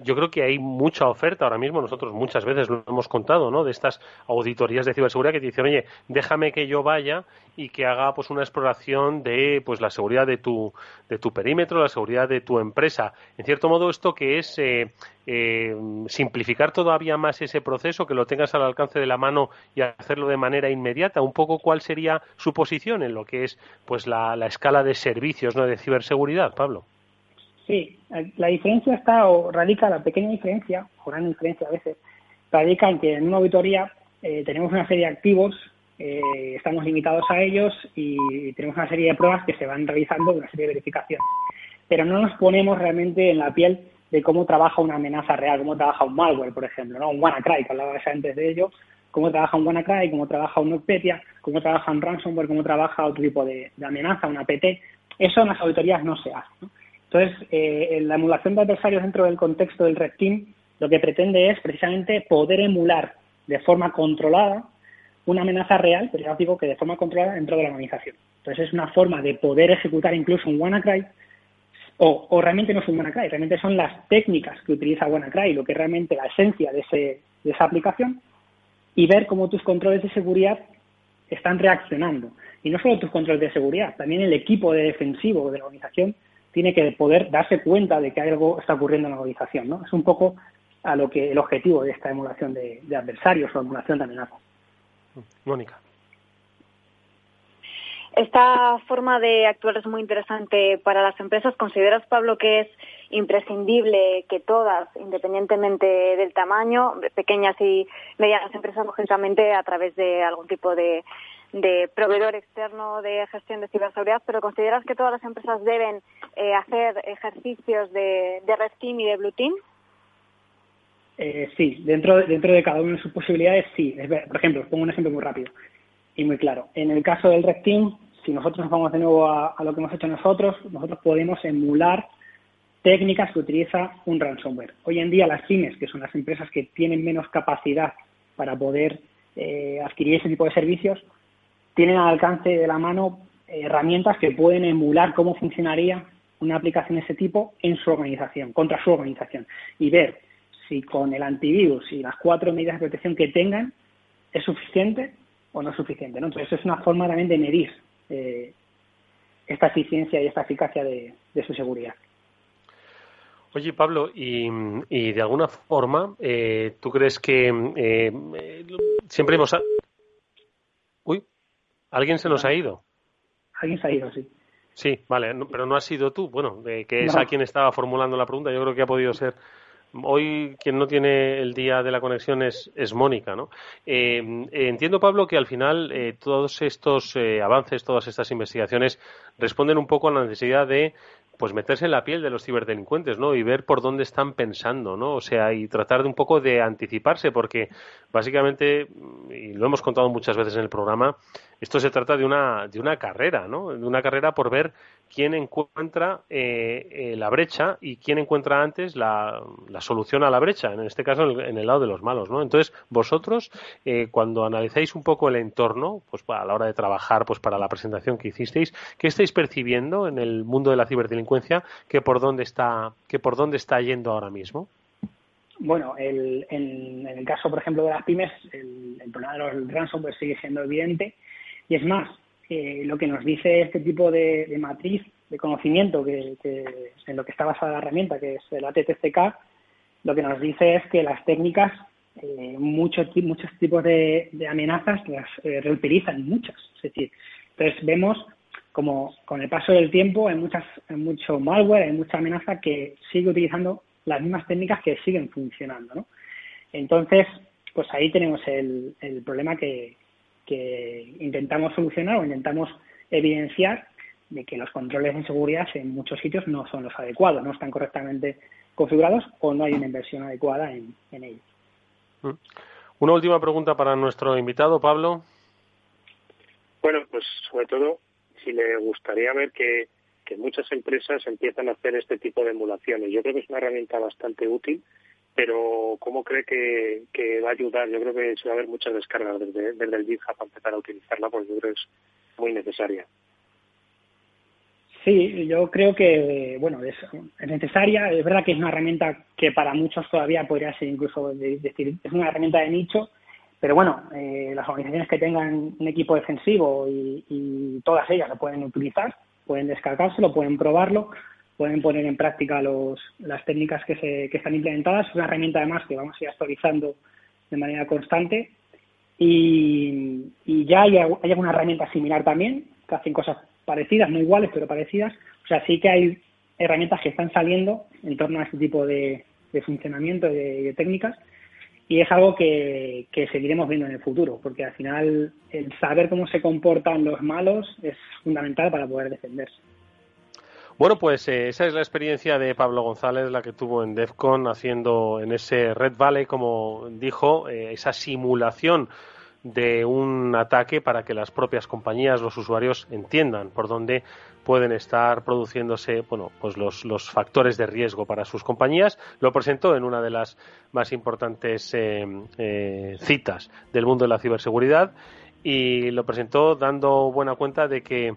yo creo que hay mucha oferta ahora mismo. Nosotros muchas veces lo hemos contado, ¿no? De estas auditorías de ciberseguridad que te dicen, oye, déjame que yo vaya y que haga pues una exploración de pues la seguridad de tu, de tu perímetro, la seguridad de tu empresa. En cierto modo, esto que es eh, eh, simplificar todavía más ese proceso, que lo tengas al alcance de la mano y hacerlo de manera inmediata. Un poco cuál sería su posición en lo que es pues la, escala de servicios ¿no? de ciberseguridad, Pablo. Sí, la diferencia está, o radica, la pequeña diferencia, o gran diferencia a veces, radica en que en una auditoría eh, tenemos una serie de activos, eh, estamos limitados a ellos y tenemos una serie de pruebas que se van realizando, una serie de verificaciones. Pero no nos ponemos realmente en la piel de cómo trabaja una amenaza real, cómo trabaja un malware, por ejemplo, ¿no? un WannaCry, que hablaba antes de ello, cómo trabaja un WannaCry, cómo trabaja un NotPetya, cómo trabaja un ransomware, cómo trabaja otro tipo de, amenaza, una PT. Eso en las auditorías no se hace. Entonces, eh, la emulación de adversarios dentro del contexto del Red Team lo que pretende es precisamente poder emular de forma controlada una amenaza real, pero ya os digo que de forma controlada dentro de la organización. Entonces, es una forma de poder ejecutar incluso un WannaCry o, realmente no es un WannaCry, realmente son las técnicas que utiliza WannaCry, lo que es realmente la esencia de, ese, de esa aplicación, y ver cómo tus controles de seguridad están reaccionando. Y no solo tus controles de seguridad, también el equipo de defensivo de la organización tiene que poder darse cuenta de que algo está ocurriendo en la organización. ¿no? Es un poco a lo que el objetivo de esta emulación de, de adversarios o emulación de amenazas. Mónica. Esta forma de actuar es muy interesante para las empresas. ¿Consideras, Pablo, que es imprescindible que todas, independientemente del tamaño, pequeñas y medianas empresas, lógicamente, a través de algún tipo de, proveedor externo de gestión de ciberseguridad, pero ¿consideras que todas las empresas deben eh, hacer ejercicios de, Red Team y de Blue Team? Eh, sí, dentro, dentro de cada una de sus posibilidades, sí. Por ejemplo, os pongo un ejemplo muy rápido y muy claro. En el caso del Red Team, si nosotros nos vamos de nuevo a, lo que hemos hecho nosotros, nosotros podemos emular técnicas que utiliza un ransomware. Hoy en día las pymes, que son las empresas que tienen menos capacidad para poder eh, adquirir ese tipo de servicios, tienen al alcance de la mano herramientas que pueden emular cómo funcionaría una aplicación de ese tipo en su organización, contra su organización, y ver si con el antivirus y las cuatro medidas de protección que tengan es suficiente o no es suficiente. ¿no? Entonces es una forma también de medir eh, esta eficiencia y esta eficacia de, su seguridad. Oye, Pablo, y, de alguna forma, eh, ¿tú crees que eh, siempre hemos... ¿alguien se nos ha ido? Alguien se ha ido, sí. Sí, vale, pero no has sido tú. Bueno, que es a quien estaba formulando la pregunta. Yo creo que ha podido ser hoy quien no tiene el día de la conexión es, Mónica, ¿no? Eh, entiendo, Pablo, que al final eh, todos estos eh, avances, todas estas investigaciones responden un poco a la necesidad de pues meterse en la piel de los ciberdelincuentes, ¿no? Y ver por dónde están pensando, ¿no? O sea, y tratar de un poco de anticiparse, porque básicamente, y lo hemos contado muchas veces en el programa, esto se trata de una, de una carrera, ¿no? De una carrera por ver quién encuentra eh, eh, la brecha y quién encuentra antes la, solución a la brecha, en este caso en el, lado de los malos, ¿no? Entonces, vosotros, eh, cuando analizáis un poco el entorno, pues a la hora de trabajar, pues para la presentación que hicisteis, ¿qué estáis percibiendo en el mundo de la ciberdelincuencia que por dónde está, que por dónde está yendo ahora mismo? Bueno, el, en, el caso, por ejemplo, de las pymes, el, el problema de los ransomware sigue siendo evidente y es más, lo que nos dice este tipo de, matriz de conocimiento que, en lo que está basada la herramienta, que es el ATTCK, lo que nos dice es que las técnicas, eh, muchos, muchos tipos de, amenazas las eh, reutilizan, muchas. Es decir, entonces vemos como con el paso del tiempo hay, muchas, hay mucho malware, hay mucha amenaza que sigue utilizando las mismas técnicas que siguen funcionando. ¿no? Entonces, pues ahí tenemos el, el problema que, que intentamos solucionar o intentamos evidenciar de que los controles de seguridad en muchos sitios no son los adecuados, no están correctamente configurados o no hay una inversión adecuada en, ellos. Mm. Una última pregunta para nuestro invitado, Pablo. Bueno, pues sobre todo, si le gustaría ver que, que muchas empresas empiezan a hacer este tipo de emulaciones. Yo creo que es una herramienta bastante útil pero ¿cómo cree que, va a ayudar? Yo creo que se va a haber muchas descargas desde, el GitHub para utilizarla, porque yo creo que es muy necesaria. Sí, yo creo que bueno es, necesaria. Es verdad que es una herramienta que para muchos todavía podría ser incluso decir es una herramienta de nicho, pero bueno, eh, las organizaciones que tengan un equipo defensivo y, todas ellas lo pueden utilizar, pueden descargárselo, pueden probarlo, pueden poner en práctica los, las técnicas que, se, que están implementadas. Es una herramienta además que vamos a ir actualizando de manera constante y, ya hay, hay alguna herramienta similar también que hacen cosas parecidas, no iguales, pero parecidas. O sea, sí que hay herramientas que están saliendo en torno a este tipo de, funcionamiento y de, técnicas y es algo que, que, seguiremos viendo en el futuro, porque al final el saber cómo se comportan los malos es fundamental para poder defenderse. Bueno, pues eh, esa es la experiencia de Pablo González, la que tuvo en DEFCON, haciendo en ese Red Valley, como dijo, eh, esa simulación de un ataque para que las propias compañías, los usuarios entiendan por dónde pueden estar produciéndose bueno, pues los, los factores de riesgo para sus compañías. Lo presentó en una de las más importantes eh, eh, citas del mundo de la ciberseguridad y lo presentó dando buena cuenta de que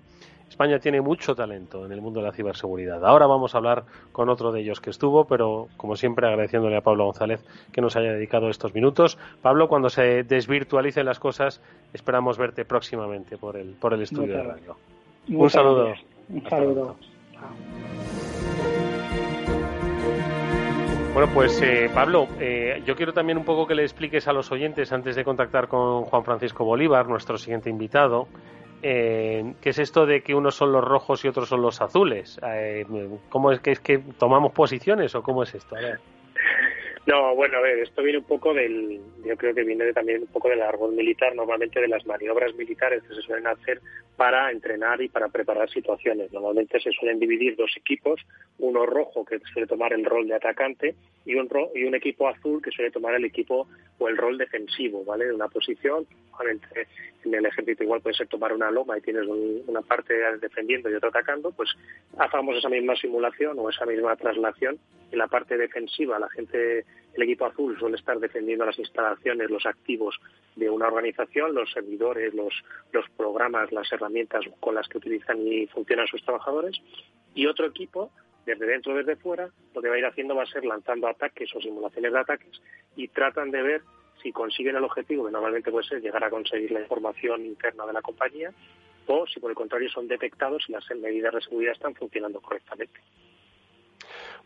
España tiene mucho talento en el mundo de la ciberseguridad. Ahora vamos a hablar con otro de ellos que estuvo, pero como siempre agradeciéndole a Pablo González que nos haya dedicado estos minutos. Pablo, cuando se desvirtualicen las cosas, esperamos verte próximamente por el, por el estudio de radio. Un saludo. Un saludo. Bueno, pues eh, Pablo, eh, yo quiero también un poco que le expliques a los oyentes, antes de contactar con Juan Francisco Bolívar, nuestro siguiente invitado, eh, ¿qué es esto de que unos son los rojos y otros son los azules? Eh, ¿Cómo es que es que tomamos posiciones o cómo es esto? No, bueno, a ver, esto viene un poco del, yo creo que viene también un poco del árbol militar, normalmente de las maniobras militares que se suelen hacer para entrenar y para preparar situaciones. Normalmente se suelen dividir dos equipos, uno rojo que suele tomar el rol de atacante y un, y un equipo azul que suele tomar el equipo o el rol defensivo, ¿vale? De una posición, en el ejército igual puede ser tomar una loma y tienes una parte defendiendo y otra atacando, pues hagamos esa misma simulación o esa misma traslación. En la parte defensiva, la gente, el equipo azul suele estar defendiendo las instalaciones, los activos de una organización, los servidores, los, programas, las herramientas con las que utilizan y funcionan sus trabajadores, y otro equipo desde dentro, desde fuera, lo que va a ir haciendo va a ser lanzando ataques o simulaciones de ataques y tratan de ver si consiguen el objetivo, que normalmente puede ser llegar a conseguir la información interna de la compañía, o si por el contrario son detectados y las medidas de seguridad están funcionando correctamente.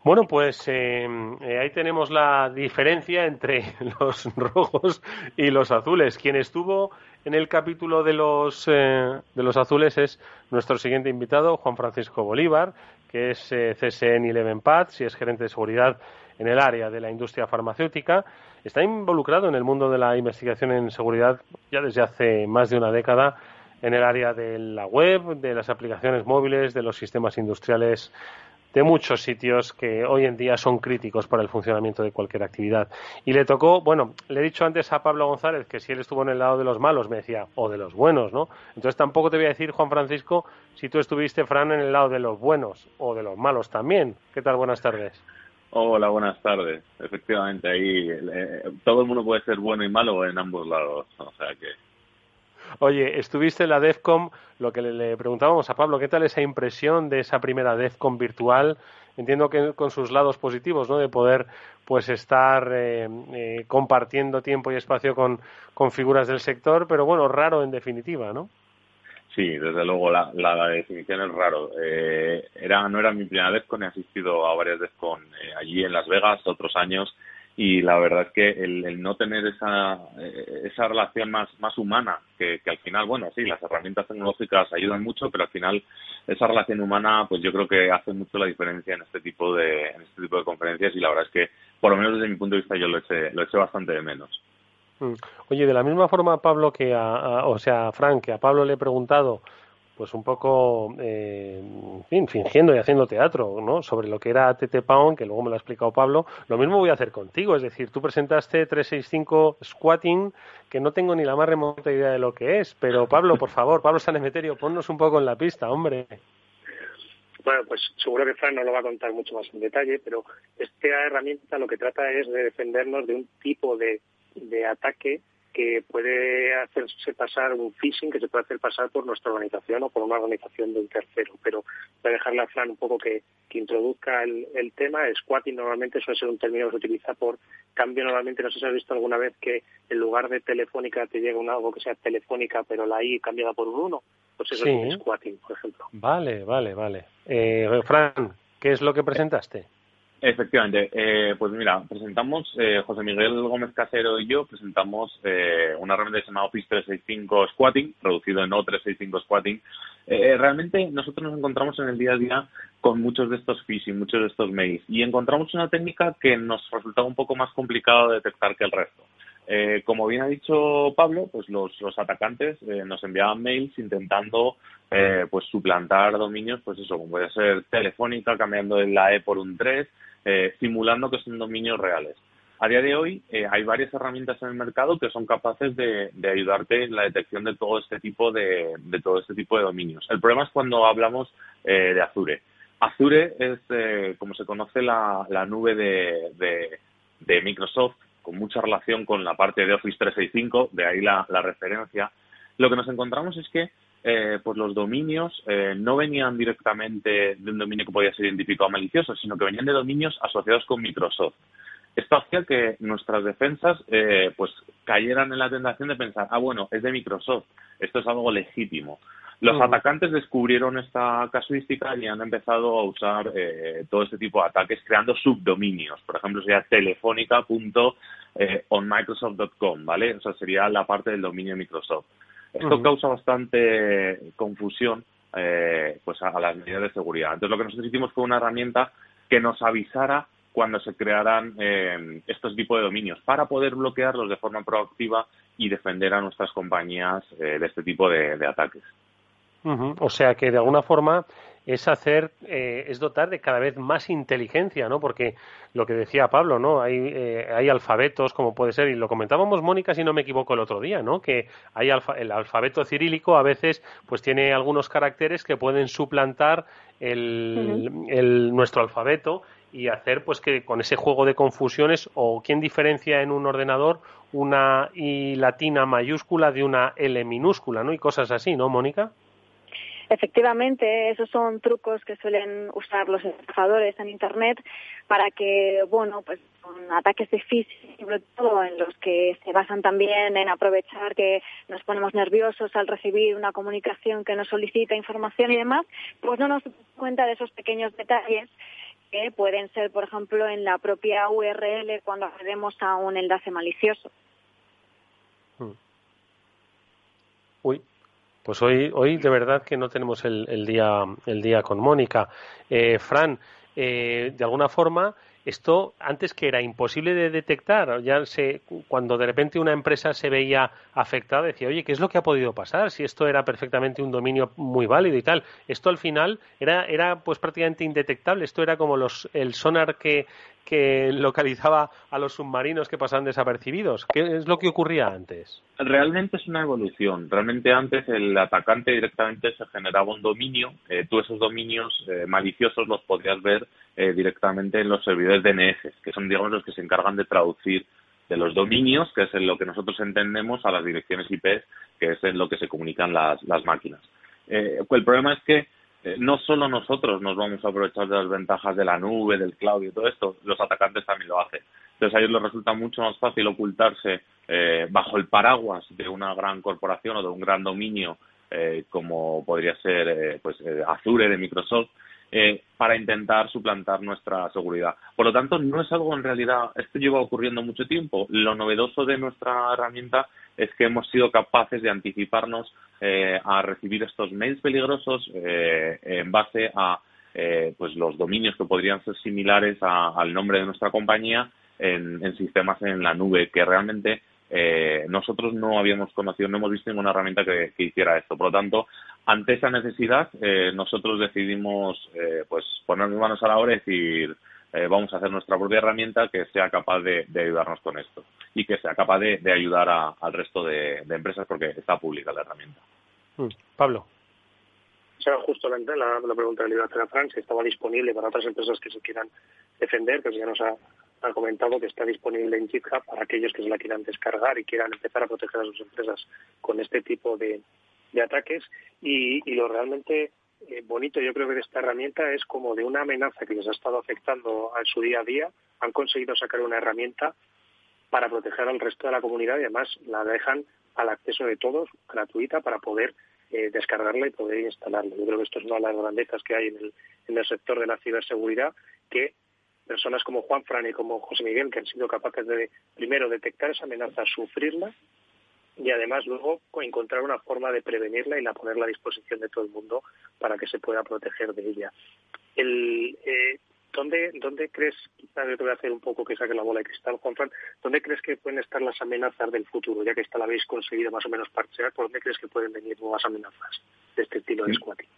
Bueno, pues eh, eh, ahí tenemos la diferencia entre los rojos y los azules. Quien estuvo en el capítulo de los, eh, de los azules es nuestro siguiente invitado, Juan Francisco Bolívar, que es CSN Eleven Paths y es gerente de seguridad en el área de la industria farmacéutica. Está involucrado en el mundo de la investigación en seguridad ya desde hace más de una década en el área de la web, de las aplicaciones móviles, de los sistemas industriales de muchos sitios que hoy en día son críticos para el funcionamiento de cualquier actividad. Y le tocó, bueno, le he dicho antes a Pablo González que si él estuvo en el lado de los malos, me decía, o de los buenos, ¿no? Entonces tampoco te voy a decir, Juan Francisco, si tú estuviste, Fran, en el lado de los buenos o de los malos también. ¿Qué tal? Buenas tardes. Hola, buenas tardes. Efectivamente, ahí eh, todo el mundo puede ser bueno y malo en ambos lados. O sea que. Oye, estuviste en la DEFCOM, lo que le, preguntábamos a Pablo, ¿qué tal esa impresión de esa primera DEFCOM virtual? Entiendo que con sus lados positivos, ¿no? De poder, pues, estar eh, eh, compartiendo tiempo y espacio con, figuras del sector, pero bueno, raro en definitiva, ¿no? Sí, desde luego la, la, definición es raro. Eh, era, no era mi primera DEFCON, he asistido a varias DEFCON eh, allí en Las Vegas otros años y la verdad es que el, no tener esa, eh, esa relación más, más humana, que, que, al final, bueno, sí, las herramientas tecnológicas ayudan mucho, pero al final esa relación humana, pues yo creo que hace mucho la diferencia en este tipo de, en este tipo de conferencias y la verdad es que, por lo menos desde mi punto de vista, yo lo eché, lo eché bastante de menos. Mm. Oye, de la misma forma, Pablo, que a, o sea, Frank, que a Pablo le he preguntado, pues un poco, eh, fingiendo y haciendo teatro, ¿no? Sobre lo que era TT Pound, que luego me lo ha explicado Pablo. Lo mismo voy a hacer contigo, es decir, tú presentaste 365 Squatting, que no tengo ni la más remota idea de lo que es, pero Pablo, por favor, Pablo Sanemeterio, ponnos un poco en la pista, hombre. Bueno, pues seguro que Fran no lo va a contar mucho más en detalle, pero esta herramienta lo que trata es de defendernos de un tipo de de ataque que puede hacerse pasar un phishing que se puede hacer pasar por nuestra organización o por una organización de un tercero. Pero voy a dejarle a Fran un poco que, que introduzca el, el tema. Squatting normalmente suele ser un término que se utiliza por cambio. Normalmente no sé si has visto alguna vez que en lugar de telefónica te llega un algo que sea telefónica, pero la I cambiada por un 1. Pues eso es squatting, por ejemplo. Vale, vale, vale. Eh, Fran, ¿qué es lo que presentaste? Efectivamente, eh, pues mira, presentamos, eh, José Miguel Gómez Casero y yo presentamos eh, una herramienta que se Office 365 Squatting, traducido en O365 Squatting. Eh, realmente nosotros nos encontramos en el día a día con muchos de estos phishing, muchos de estos mails, y encontramos una técnica que nos resultaba un poco más complicado de detectar que el resto. Eh, como bien ha dicho Pablo, pues los, los atacantes eh, nos enviaban mails intentando eh, pues suplantar dominios, pues eso, como puede ser Telefónica, cambiando la E por un 3, eh, simulando que son dominios reales. A día de hoy eh, hay varias herramientas en el mercado que son capaces de, ayudarte en la detección de todo este tipo de, todo este tipo de dominios. El problema es cuando hablamos eh, de Azure. Azure es, eh, como se conoce, la, nube de, de, Microsoft, con mucha relación con la parte de Office 365, de ahí la referencia. Lo que nos encontramos es que eh, pues los dominios eh, no venían directamente de un dominio que podía ser identificado malicioso, sino que venían de dominios asociados con Microsoft. Esto hacía que nuestras defensas eh, pues cayeran en la tentación de pensar, ah, bueno, es de Microsoft, esto es algo legítimo. Los atacantes descubrieron esta casuística y han empezado a usar eh, todo este tipo de ataques creando subdominios. Por ejemplo, sería telefónica.onmicrosoft.com, ¿vale? O sea, sería la parte del dominio de Microsoft. Esto causa bastante confusión eh, pues a, a, las medidas de seguridad. Entonces, lo que nosotros hicimos fue una herramienta que nos avisara cuando se crearan eh, estos tipos de dominios para poder bloquearlos de forma proactiva y defender a nuestras compañías eh, de este tipo de, de ataques. O sea que de alguna forma es hacer, eh, es dotar de cada vez más inteligencia, ¿no? Porque lo que decía Pablo, ¿no? Hay, eh, hay alfabetos, como puede ser, y lo comentábamos, Mónica, si no me equivoco, el otro día, ¿no? Que hay alfa, el alfabeto cirílico a veces, pues tiene algunos caracteres que pueden suplantar el, el, nuestro alfabeto y hacer, pues, que con ese juego de confusiones, o quién diferencia en un ordenador una I latina mayúscula de una L minúscula, ¿no? Y cosas así, ¿no, Mónica? Efectivamente, esos son trucos que suelen usar los estafadores en Internet para que, bueno, pues con ataques de phishing, sobre todo en los que se basan también en aprovechar que nos ponemos nerviosos al recibir una comunicación que nos solicita información y demás, pues no nos cuenta de esos pequeños detalles que pueden ser, por ejemplo, en la propia URL cuando accedemos a un enlace malicioso. Hmm. Uy, pues hoy, hoy de verdad que no tenemos el, día, el día con Mónica. Eh, Fran, eh, de alguna forma, esto antes que era imposible de detectar, ya se, cuando de repente una empresa se veía afectada, decía, oye, ¿qué es lo que ha podido pasar? Si esto era perfectamente un dominio muy válido y tal. Esto al final era, era pues prácticamente indetectable. Esto era como los, el sonar que, que localizaba a los submarinos que pasaban desapercibidos. ¿Qué es lo que ocurría antes? Realmente es una evolución. Realmente antes el atacante directamente se generaba un dominio. Eh, tú esos dominios eh, maliciosos los podías ver eh, directamente en los servidores DNS, que son, digamos, los que se encargan de traducir de los dominios, que es en lo que nosotros entendemos, a las direcciones IP, que es en lo que se comunican las, las máquinas. Eh, el problema es que eh, no solo nosotros nos vamos a aprovechar de las ventajas de la nube, del cloud y todo esto, los atacantes también lo hacen. Entonces a ellos les resulta mucho más fácil ocultarse eh, bajo el paraguas de una gran corporación o de un gran dominio eh, como podría ser eh, pues eh, Azure de Microsoft para intentar suplantar nuestra seguridad. Por lo tanto, no es algo en realidad, esto lleva ocurriendo mucho tiempo. Lo novedoso de nuestra herramienta es que hemos sido capaces de anticiparnos eh, a recibir estos mails peligrosos eh, en base a eh, pues los dominios que podrían ser similares a, al nombre de nuestra compañía en, en sistemas en la nube, que realmente eh, nosotros no habíamos conocido, no hemos visto ninguna herramienta que, hiciera esto. Por lo tanto, ante esa necesidad, eh, nosotros decidimos eh, pues ponernos manos a la obra y decir eh, vamos a hacer nuestra propia herramienta que sea capaz de, de ayudarnos con esto y que sea capaz de, de ayudar a, al resto de, de, empresas porque está pública la herramienta. Mm. Pablo. Será justo la, la, la pregunta que le iba a hacer a Fran, si estaba disponible para otras empresas que se quieran defender, que ya nos ha ha comentado que está disponible en GitHub para aquellos que se la quieran descargar y quieran empezar a proteger a sus empresas con este tipo de, ataques. Y, lo realmente eh, bonito, yo creo que de esta herramienta es como de una amenaza que les ha estado afectando a su día a día, han conseguido sacar una herramienta para proteger al resto de la comunidad y además la dejan al acceso de todos, gratuita, para poder eh, descargarla y poder instalarla. Yo creo que esto es una de las grandezas que hay en el, en el sector de la ciberseguridad, que personas como Juan Fran y como José Miguel, que han sido capaces de, primero, detectar esa amenaza, sufrirla y además luego encontrar una forma de prevenirla y la ponerla a disposición de todo el mundo para que se pueda proteger de ella. El, eh, ¿dónde, ¿Dónde crees, quizás yo te voy a hacer un poco que saque la bola de cristal, Juan Fran, ¿dónde crees que pueden estar las amenazas del futuro? Ya que esta la habéis conseguido más o menos parchear, ¿por dónde crees que pueden venir nuevas amenazas de este estilo de squatting?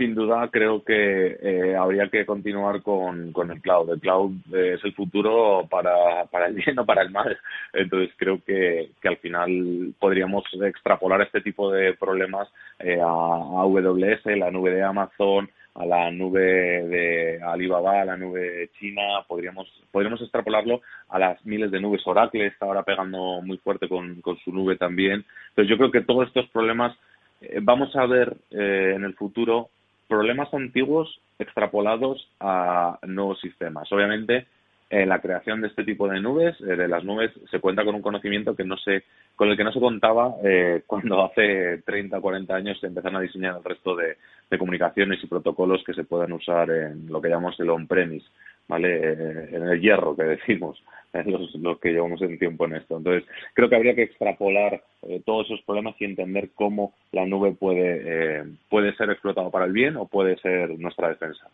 Sin duda creo que eh, habría que continuar con, con, el cloud. El cloud es el futuro para, para el bien o para el mal. Entonces creo que, que al final podríamos extrapolar este tipo de problemas eh, a, AWS, la nube de Amazon, a la nube de Alibaba, a la nube china, podríamos, podríamos extrapolarlo a las miles de nubes. Oracle está ahora pegando muy fuerte con, con su nube también. Entonces yo creo que todos estos problemas eh, vamos a ver en el futuro problemas antiguos extrapolados a nuevos sistemas. Obviamente, en la creación de este tipo de nubes, eh, de las nubes, se cuenta con un conocimiento que no se, con el que no se contaba eh, cuando hace 30 o 40 años se empezaron a diseñar el resto de, comunicaciones y protocolos que se puedan usar en lo que llamamos el on-premise, ¿vale? Eh, en el hierro que decimos. los, que llevamos en tiempo en esto. Entonces, creo que habría que extrapolar eh, todos esos problemas y entender cómo la nube puede, eh, puede ser explotado para el bien o puede ser nuestra defensa.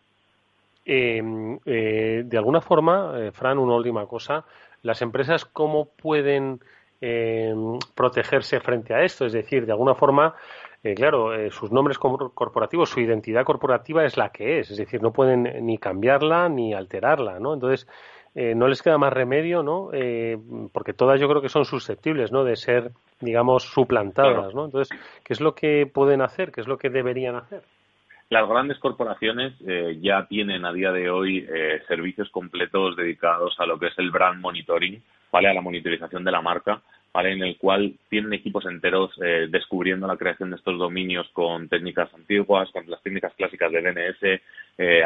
Em, eh, de alguna forma, Fran, una última cosa, las empresas cómo pueden protegerse frente a esto, es decir, de alguna forma, claro, sus nombres corporativos, su identidad corporativa es la que es, es decir, no pueden ni cambiarla ni alterarla, ¿no? Entonces, eh, no les queda más remedio, ¿no? Eh, porque todas yo creo que son susceptibles, ¿no? De ser, digamos, suplantadas, ¿no? Entonces, ¿qué es lo que pueden hacer? ¿Qué es lo que deberían hacer? Las grandes corporaciones eh, ya tienen a día de hoy servicios completos dedicados a lo que es el brand monitoring, ¿vale? A la monitorización de la marca, ¿vale? En el cual tienen equipos enteros descubriendo la creación de estos dominios con técnicas antiguas, con las técnicas clásicas de DNS,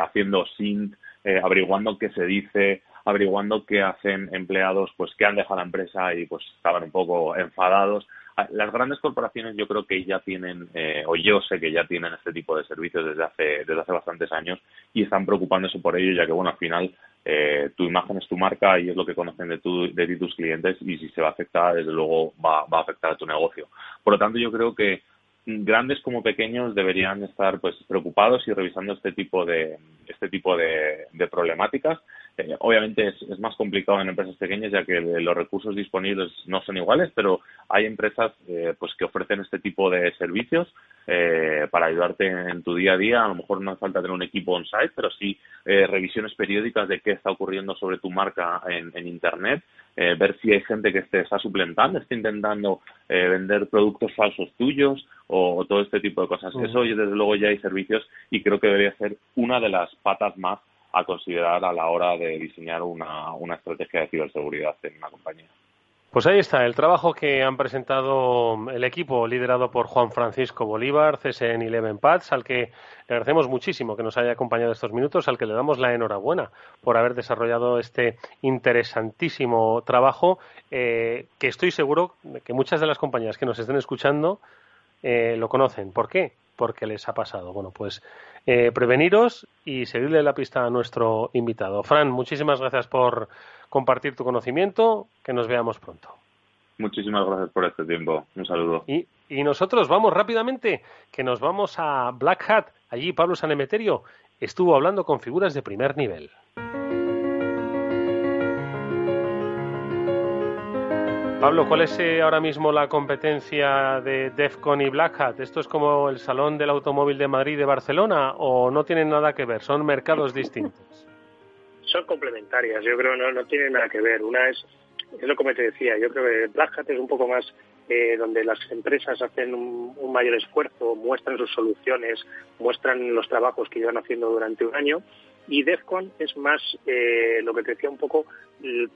haciendo SINT, averiguando qué se dice, averiguando qué hacen empleados pues que han dejado la empresa y pues estaban un poco enfadados. Ah, las grandes corporaciones yo creo que ya tienen, eh, o yo sé que ya tienen este tipo de servicios desde hace, desde hace bastantes años y están preocupándose por ello, ya que bueno, al final eh, tu imagen es tu marca y es lo que conocen de, tu, de ti tus clientes y si se va a afectar, desde luego va, va a afectar a tu negocio. Por lo tanto, yo creo que grandes como pequeños deberían estar pues preocupados y revisando este tipo de este tipo de, de problemáticas eh, obviamente es, más complicado en empresas pequeñas ya que los recursos disponibles no son iguales, pero hay empresas eh, pues que ofrecen este tipo de servicios eh, para ayudarte en tu día a día. A lo mejor no hace falta tener un equipo on-site, pero sí revisiones periódicas de qué está ocurriendo sobre tu marca en, Internet, ver si hay gente que te está suplentando, está intentando vender productos falsos tuyos o, todo este tipo de cosas. Eso, desde luego, ya hay servicios y creo que debería ser una de las patas más a considerar a la hora de diseñar una, una estrategia de ciberseguridad en una compañía. Pues ahí está, el trabajo que han presentado el equipo liderado por Juan Francisco Bolívar, CSN Eleven Pads, al que le agradecemos muchísimo que nos haya acompañado estos minutos, al que le damos la enhorabuena por haber desarrollado este interesantísimo trabajo, eh, que estoy seguro que muchas de las compañías que nos estén escuchando eh, lo conocen. ¿Por qué? Porque les ha pasado. Bueno, pues eh, preveniros y seguirle la pista a nuestro invitado. Fran, muchísimas gracias por compartir tu conocimiento. Que nos veamos pronto. Muchísimas gracias por este tiempo. Un saludo. Y, y nosotros vamos rápidamente, que nos vamos a Black Hat. Allí Pablo Sanemeterio estuvo hablando con figuras de primer nivel. Pablo, ¿cuál es eh, ahora mismo la competencia de DEFCON y Black Hat? ¿Esto es como el Salón del Automóvil de Madrid de Barcelona o no tienen nada que ver? ¿Son mercados distintos? Son complementarias, yo creo no, no tienen nada que ver. Una es, es lo que te decía, yo creo que Black Hat es un poco más eh, donde las empresas hacen un, un, mayor esfuerzo, muestran sus soluciones, muestran los trabajos que llevan haciendo durante un año Y DEFCON es más eh, lo que te decía un poco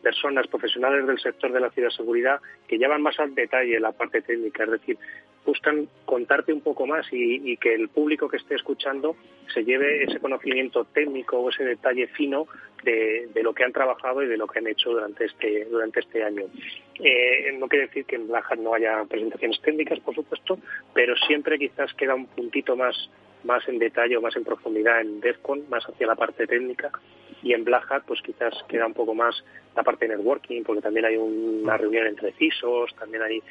personas profesionales del sector de la ciberseguridad que llevan más al detalle la parte técnica, es decir, buscan contarte un poco más y, que el público que esté escuchando se lleve ese conocimiento técnico o ese detalle fino de, lo que han trabajado y de lo que han hecho durante este durante este año. Eh, no quiere decir que en Black no haya presentaciones técnicas, por supuesto, pero siempre quizás queda un puntito más más en detalle o más en profundidad en DEFCON, más hacia la parte técnica, y en Black Hat pues quizás queda un poco más la parte de networking, porque también hay una reunión entre CISOs, también hay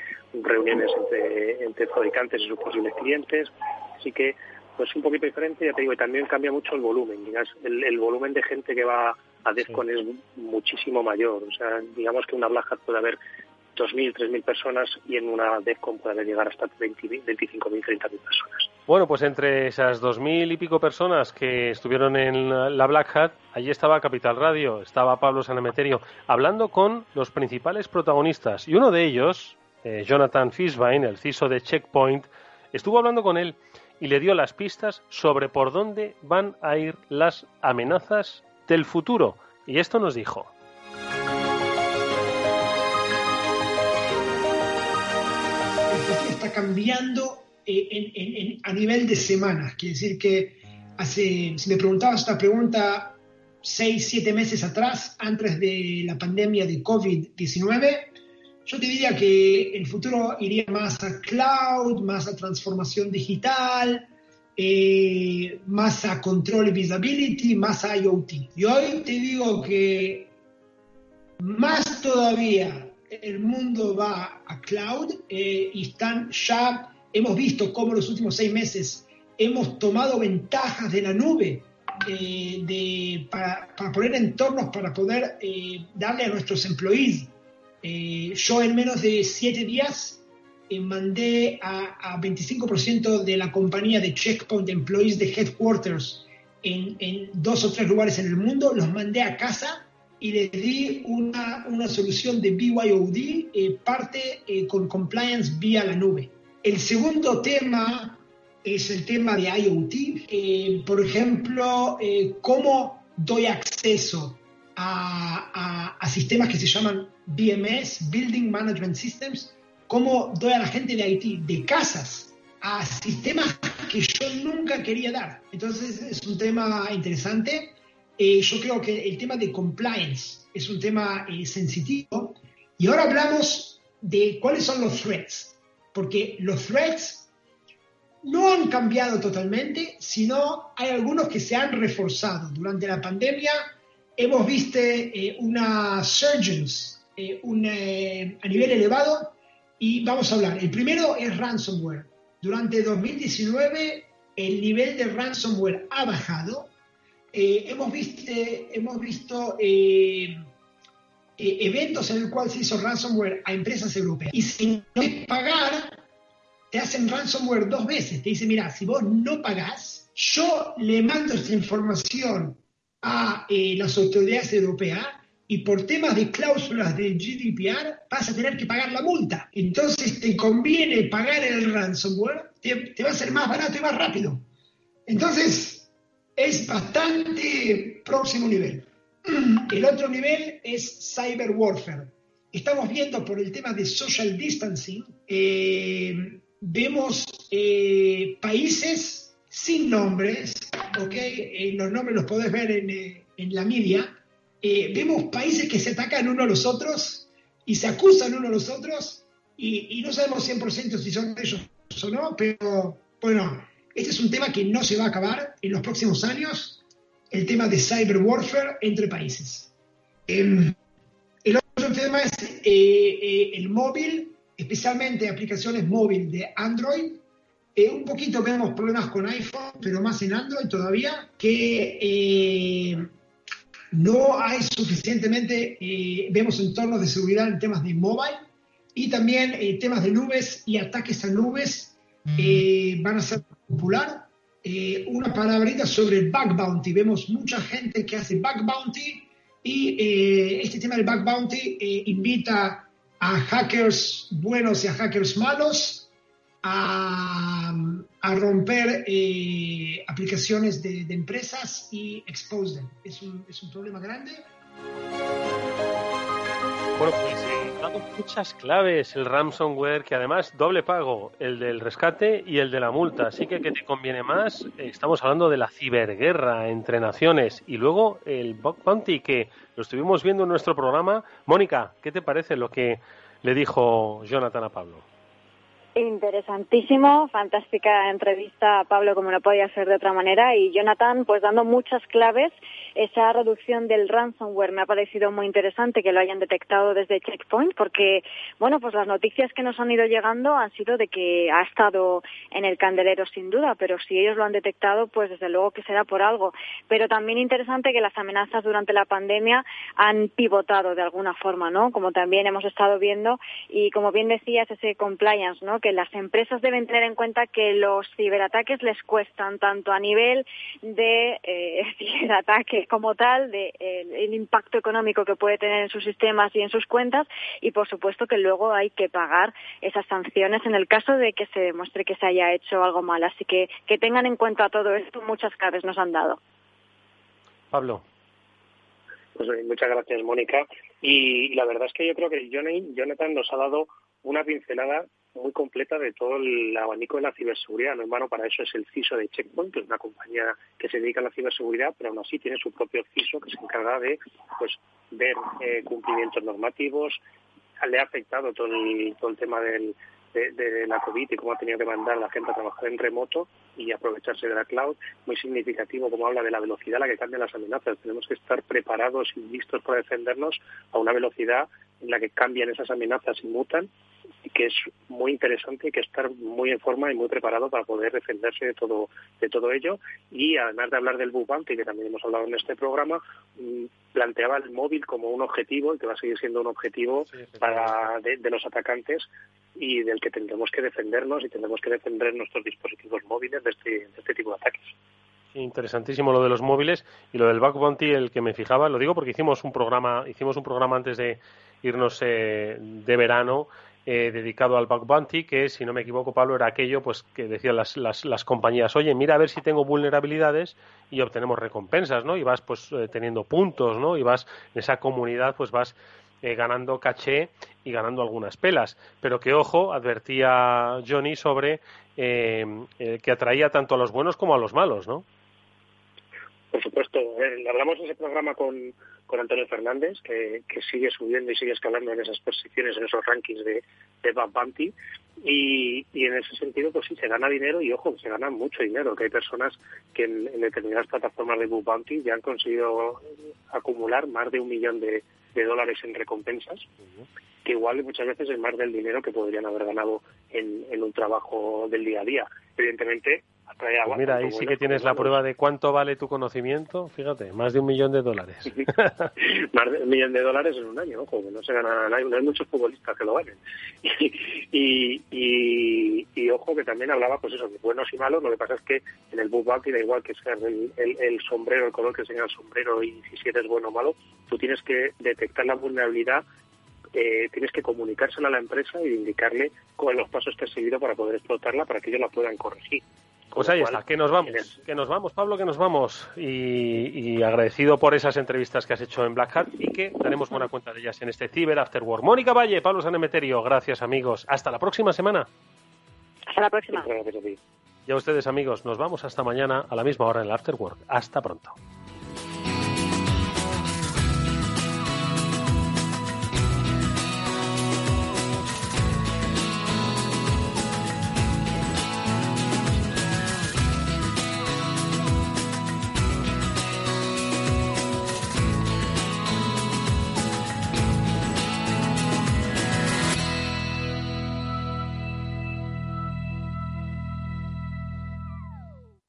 reuniones entre, entre fabricantes y sus posibles clientes, así que pues un poquito diferente, ya te digo, y también cambia mucho el volumen, el, el volumen de gente que va a DEFCON es muchísimo mayor, o sea, digamos que una Black Hat puede haber 2.000, 3.000 personas y en una DEFCON puede llegar hasta 25.000, 30.000 personas. Bueno, pues entre esas 2.000 y pico personas que estuvieron en la Black Hat, allí estaba Capital Radio, estaba Pablo Sanemeterio, hablando con los principales protagonistas. Y uno de ellos, eh, Jonathan Fishbein, el CISO de Checkpoint, estuvo hablando con él y le dio las pistas sobre por dónde van a ir las amenazas del futuro. Y esto nos dijo. está cambiando eh, a nivel de semanas. Quiere decir que hace, si me preguntabas esta pregunta seis, siete meses atrás, antes de la pandemia de COVID-19, yo te diría que el futuro iría más a cloud, más a transformación digital, eh, más a control y visibility, más a IoT. Y hoy te digo que más todavía el mundo va a cloud eh, y están ya, hemos visto cómo los últimos seis meses hemos tomado ventajas de la nube eh, de, para, para, poner entornos para poder eh, darle a nuestros employees. yo en menos de siete días mandé a, a 25% de la compañía de Checkpoint Employees de Headquarters en, en dos o tres lugares en el mundo, los mandé a casa y le di una, una solución de BYOD, eh, parte eh, con compliance vía la nube. El segundo tema es el tema de IoT. Eh, por ejemplo, cómo doy acceso a, a, sistemas que se llaman BMS, Building Management Systems, cómo doy a la gente de IT, de casas, a sistemas que yo nunca quería dar. Entonces es un tema interesante. Eh, yo creo que el tema de compliance es un tema eh, sensitivo. Y ahora hablamos de cuáles son los threats, porque los threats no han cambiado totalmente, sino hay algunos que se han reforzado. Durante la pandemia hemos visto eh, una surgeons a nivel elevado y vamos a hablar. El primero es ransomware. Durante 2019 el nivel de ransomware ha bajado eh, hemos visto, hemos visto eh, eh, eventos en el cual se hizo ransomware a empresas europeas. Y si no puedes pagar, te hacen ransomware dos veces. Te dicen, mira, si vos no pagás, yo le mando esta información a las autoridades europeas y por temas de cláusulas de GDPR vas a tener que pagar la multa. Entonces te conviene pagar el ransomware, te, te va a ser más barato y más rápido. Entonces, es bastante próximo nivel. El otro nivel es cyber warfare. Estamos viendo por el tema de social distancing, eh, vemos eh, países sin nombres, ¿ok? Eh, los nombres los podés ver en, la media. vemos países que se atacan uno a los otros y se acusan uno a los otros y, y no sabemos 100% si son ellos o no, pero bueno, este es un tema que no se va a acabar en los próximos años, el tema de cyber warfare entre países. Em, el otro tema es eh, eh, el móvil, especialmente aplicaciones móviles de Android. Eh, un poquito vemos problemas con iPhone, pero más en Android todavía, que no hay suficientemente, vemos entornos de seguridad en temas de mobile y también temas de nubes y ataques a nubes van a ser popular, eh, una palabrita sobre bug bounty. Vemos mucha gente que hace bug bounty y eh, este tema del bug bounty eh, invita a hackers buenos y a hackers malos a, romper eh, aplicaciones de, empresas y expose them. Es un, es un problema grande. Bueno, pues eh, muchas claves el ransomware, que además doble pago, el del rescate y el de la multa. Así que, ¿qué te conviene más? Eh, estamos hablando de la ciberguerra entre naciones y luego el bug bounty, que lo estuvimos viendo en nuestro programa. Mónica, ¿qué te parece lo que le dijo Jonathan a Pablo? Interesantísimo, fantástica entrevista Pablo como no podía ser de otra manera y Jonathan pues dando muchas claves. Esa reducción del ransomware me ha parecido muy interesante que lo hayan detectado desde Checkpoint porque, bueno, pues las noticias que nos han ido llegando han sido de que ha estado en el candelero sin duda, pero si ellos lo han detectado pues desde luego que será por algo. Pero también interesante que las amenazas durante la pandemia han pivotado de alguna forma, ¿no? Como también hemos estado viendo y como bien decías ese compliance, ¿no? Que las empresas deben tener en cuenta que los ciberataques les cuestan tanto a nivel de eh, ciberataque como tal, de el impacto económico que puede tener en sus sistemas y en sus cuentas y por supuesto que luego hay que pagar esas sanciones en el caso de que se demuestre que se haya hecho algo mal. Así que que tengan en cuenta todo esto, muchas claves nos han dado. Pablo. Pues eh, muchas gracias, Mónica. Y la verdad es que yo creo que Jonathan nos ha dado una pincelada muy completa de todo el abanico de la ciberseguridad. No en vano para eso es el CISO de Checkpoint, que es una compañía que se dedica a la ciberseguridad, pero aún así tiene su propio CISO que se encarga de pues ver eh, cumplimientos normativos. Le ha afectado todo el, todo el tema del, de, la COVID y cómo ha tenido que mandar la gente a trabajar en remoto y aprovecharse de la cloud. Muy significativo como habla de la velocidad a la que cambian las amenazas. Tenemos que estar preparados y listos para defendernos a una velocidad en la que cambian esas amenazas y mutan y que es muy interesante y que estar muy en forma y muy preparado para poder defenderse de todo de todo ello y además de hablar del bug que también hemos hablado en este programa mm, planteaba el móvil como un objetivo y que va a seguir siendo un objetivo para de, los atacantes y del que tendremos que defendernos y tendremos que defender nuestros dispositivos móviles de este, de este tipo de ataques. Interesantísimo lo de los móviles y lo del bug bounty, el que me fijaba, lo digo porque hicimos un programa, hicimos un programa antes de irnos eh, de verano eh, dedicado al bug bounty, que si no me equivoco, Pablo, era aquello pues que decían las, las, las, compañías, oye, mira a ver si tengo vulnerabilidades y obtenemos recompensas, ¿no? Y vas pues eh, teniendo puntos, ¿no? Y vas en esa comunidad pues vas ganando caché y ganando algunas pelas. Pero que ojo, advertía Johnny sobre que atraía tanto a los buenos como a los malos, ¿no? Por supuesto, hablamos de ese programa con, Antonio Fernández, que, sigue subiendo y sigue escalando en esas posiciones, en esos rankings de, de Bad Bunty. Y, en ese sentido, pues sí, se gana dinero y, ojo, se gana mucho dinero, que hay personas que en, determinadas plataformas de Bad Bounty ya han conseguido acumular más de un millón de, dólares en recompensas, que igual muchas veces es más del dinero que podrían haber ganado en un trabajo del día a día. Evidentemente, pues mira, ahí sí que tienes la prueba de cuánto vale tu conocimiento. Fíjate, más de un millón de dólares. más de un millón de dólares en un año, ojo, que no se gana, no hay, no hay muchos futbolistas que lo ganen. y, y, y, ojo que también hablaba, pues eso, de buenos y malos. Lo que pasa es que en el book da igual que sea el, el, sombrero, el color que sea el sombrero y si eres bueno o malo, tú tienes que detectar la vulnerabilidad eh, tienes que comunicársela a la empresa y indicarle cuáles los pasos que has seguido para poder explotarla para que ellos la puedan corregir. Pues ahí está, que nos vamos, que nos vamos, Pablo, que nos vamos. Y, agradecido por esas entrevistas que has hecho en Black Hat y que daremos buena cuenta de ellas en este Ciber After Work. Mónica Valle, Pablo Sanemeterio, gracias amigos. Hasta la próxima semana. Hasta la próxima. Y a ustedes amigos, nos vamos hasta mañana a la misma hora en el After Work. Hasta pronto.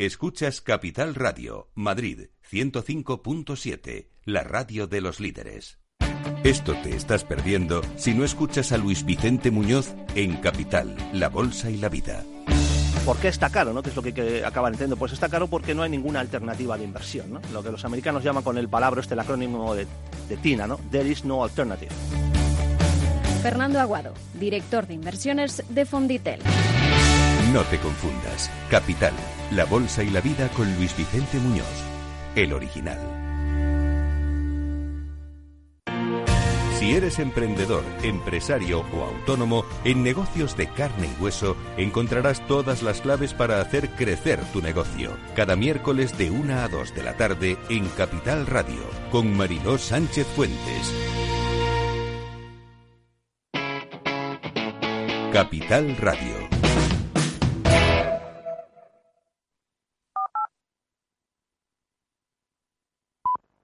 Escuchas Capital Radio, Madrid 105.7, la radio de los líderes. Esto te estás perdiendo si no escuchas a Luis Vicente Muñoz en Capital, La Bolsa y la Vida. ¿Por qué está caro? ¿no? ¿Qué es lo que, que acaban entendiendo? Pues está caro porque no hay ninguna alternativa de inversión. ¿no? Lo que los americanos llaman con el palabra, este el acrónimo de, de TINA, ¿no? There is no alternative. Fernando Aguado, director de inversiones de Fonditel. No te confundas. Capital, la bolsa y la vida con Luis Vicente Muñoz, el original. Si eres emprendedor, empresario o autónomo, en negocios de carne y hueso encontrarás todas las claves para hacer crecer tu negocio. Cada miércoles de 1 a 2 de la tarde en Capital Radio, con Mariló Sánchez Fuentes. Capital Radio.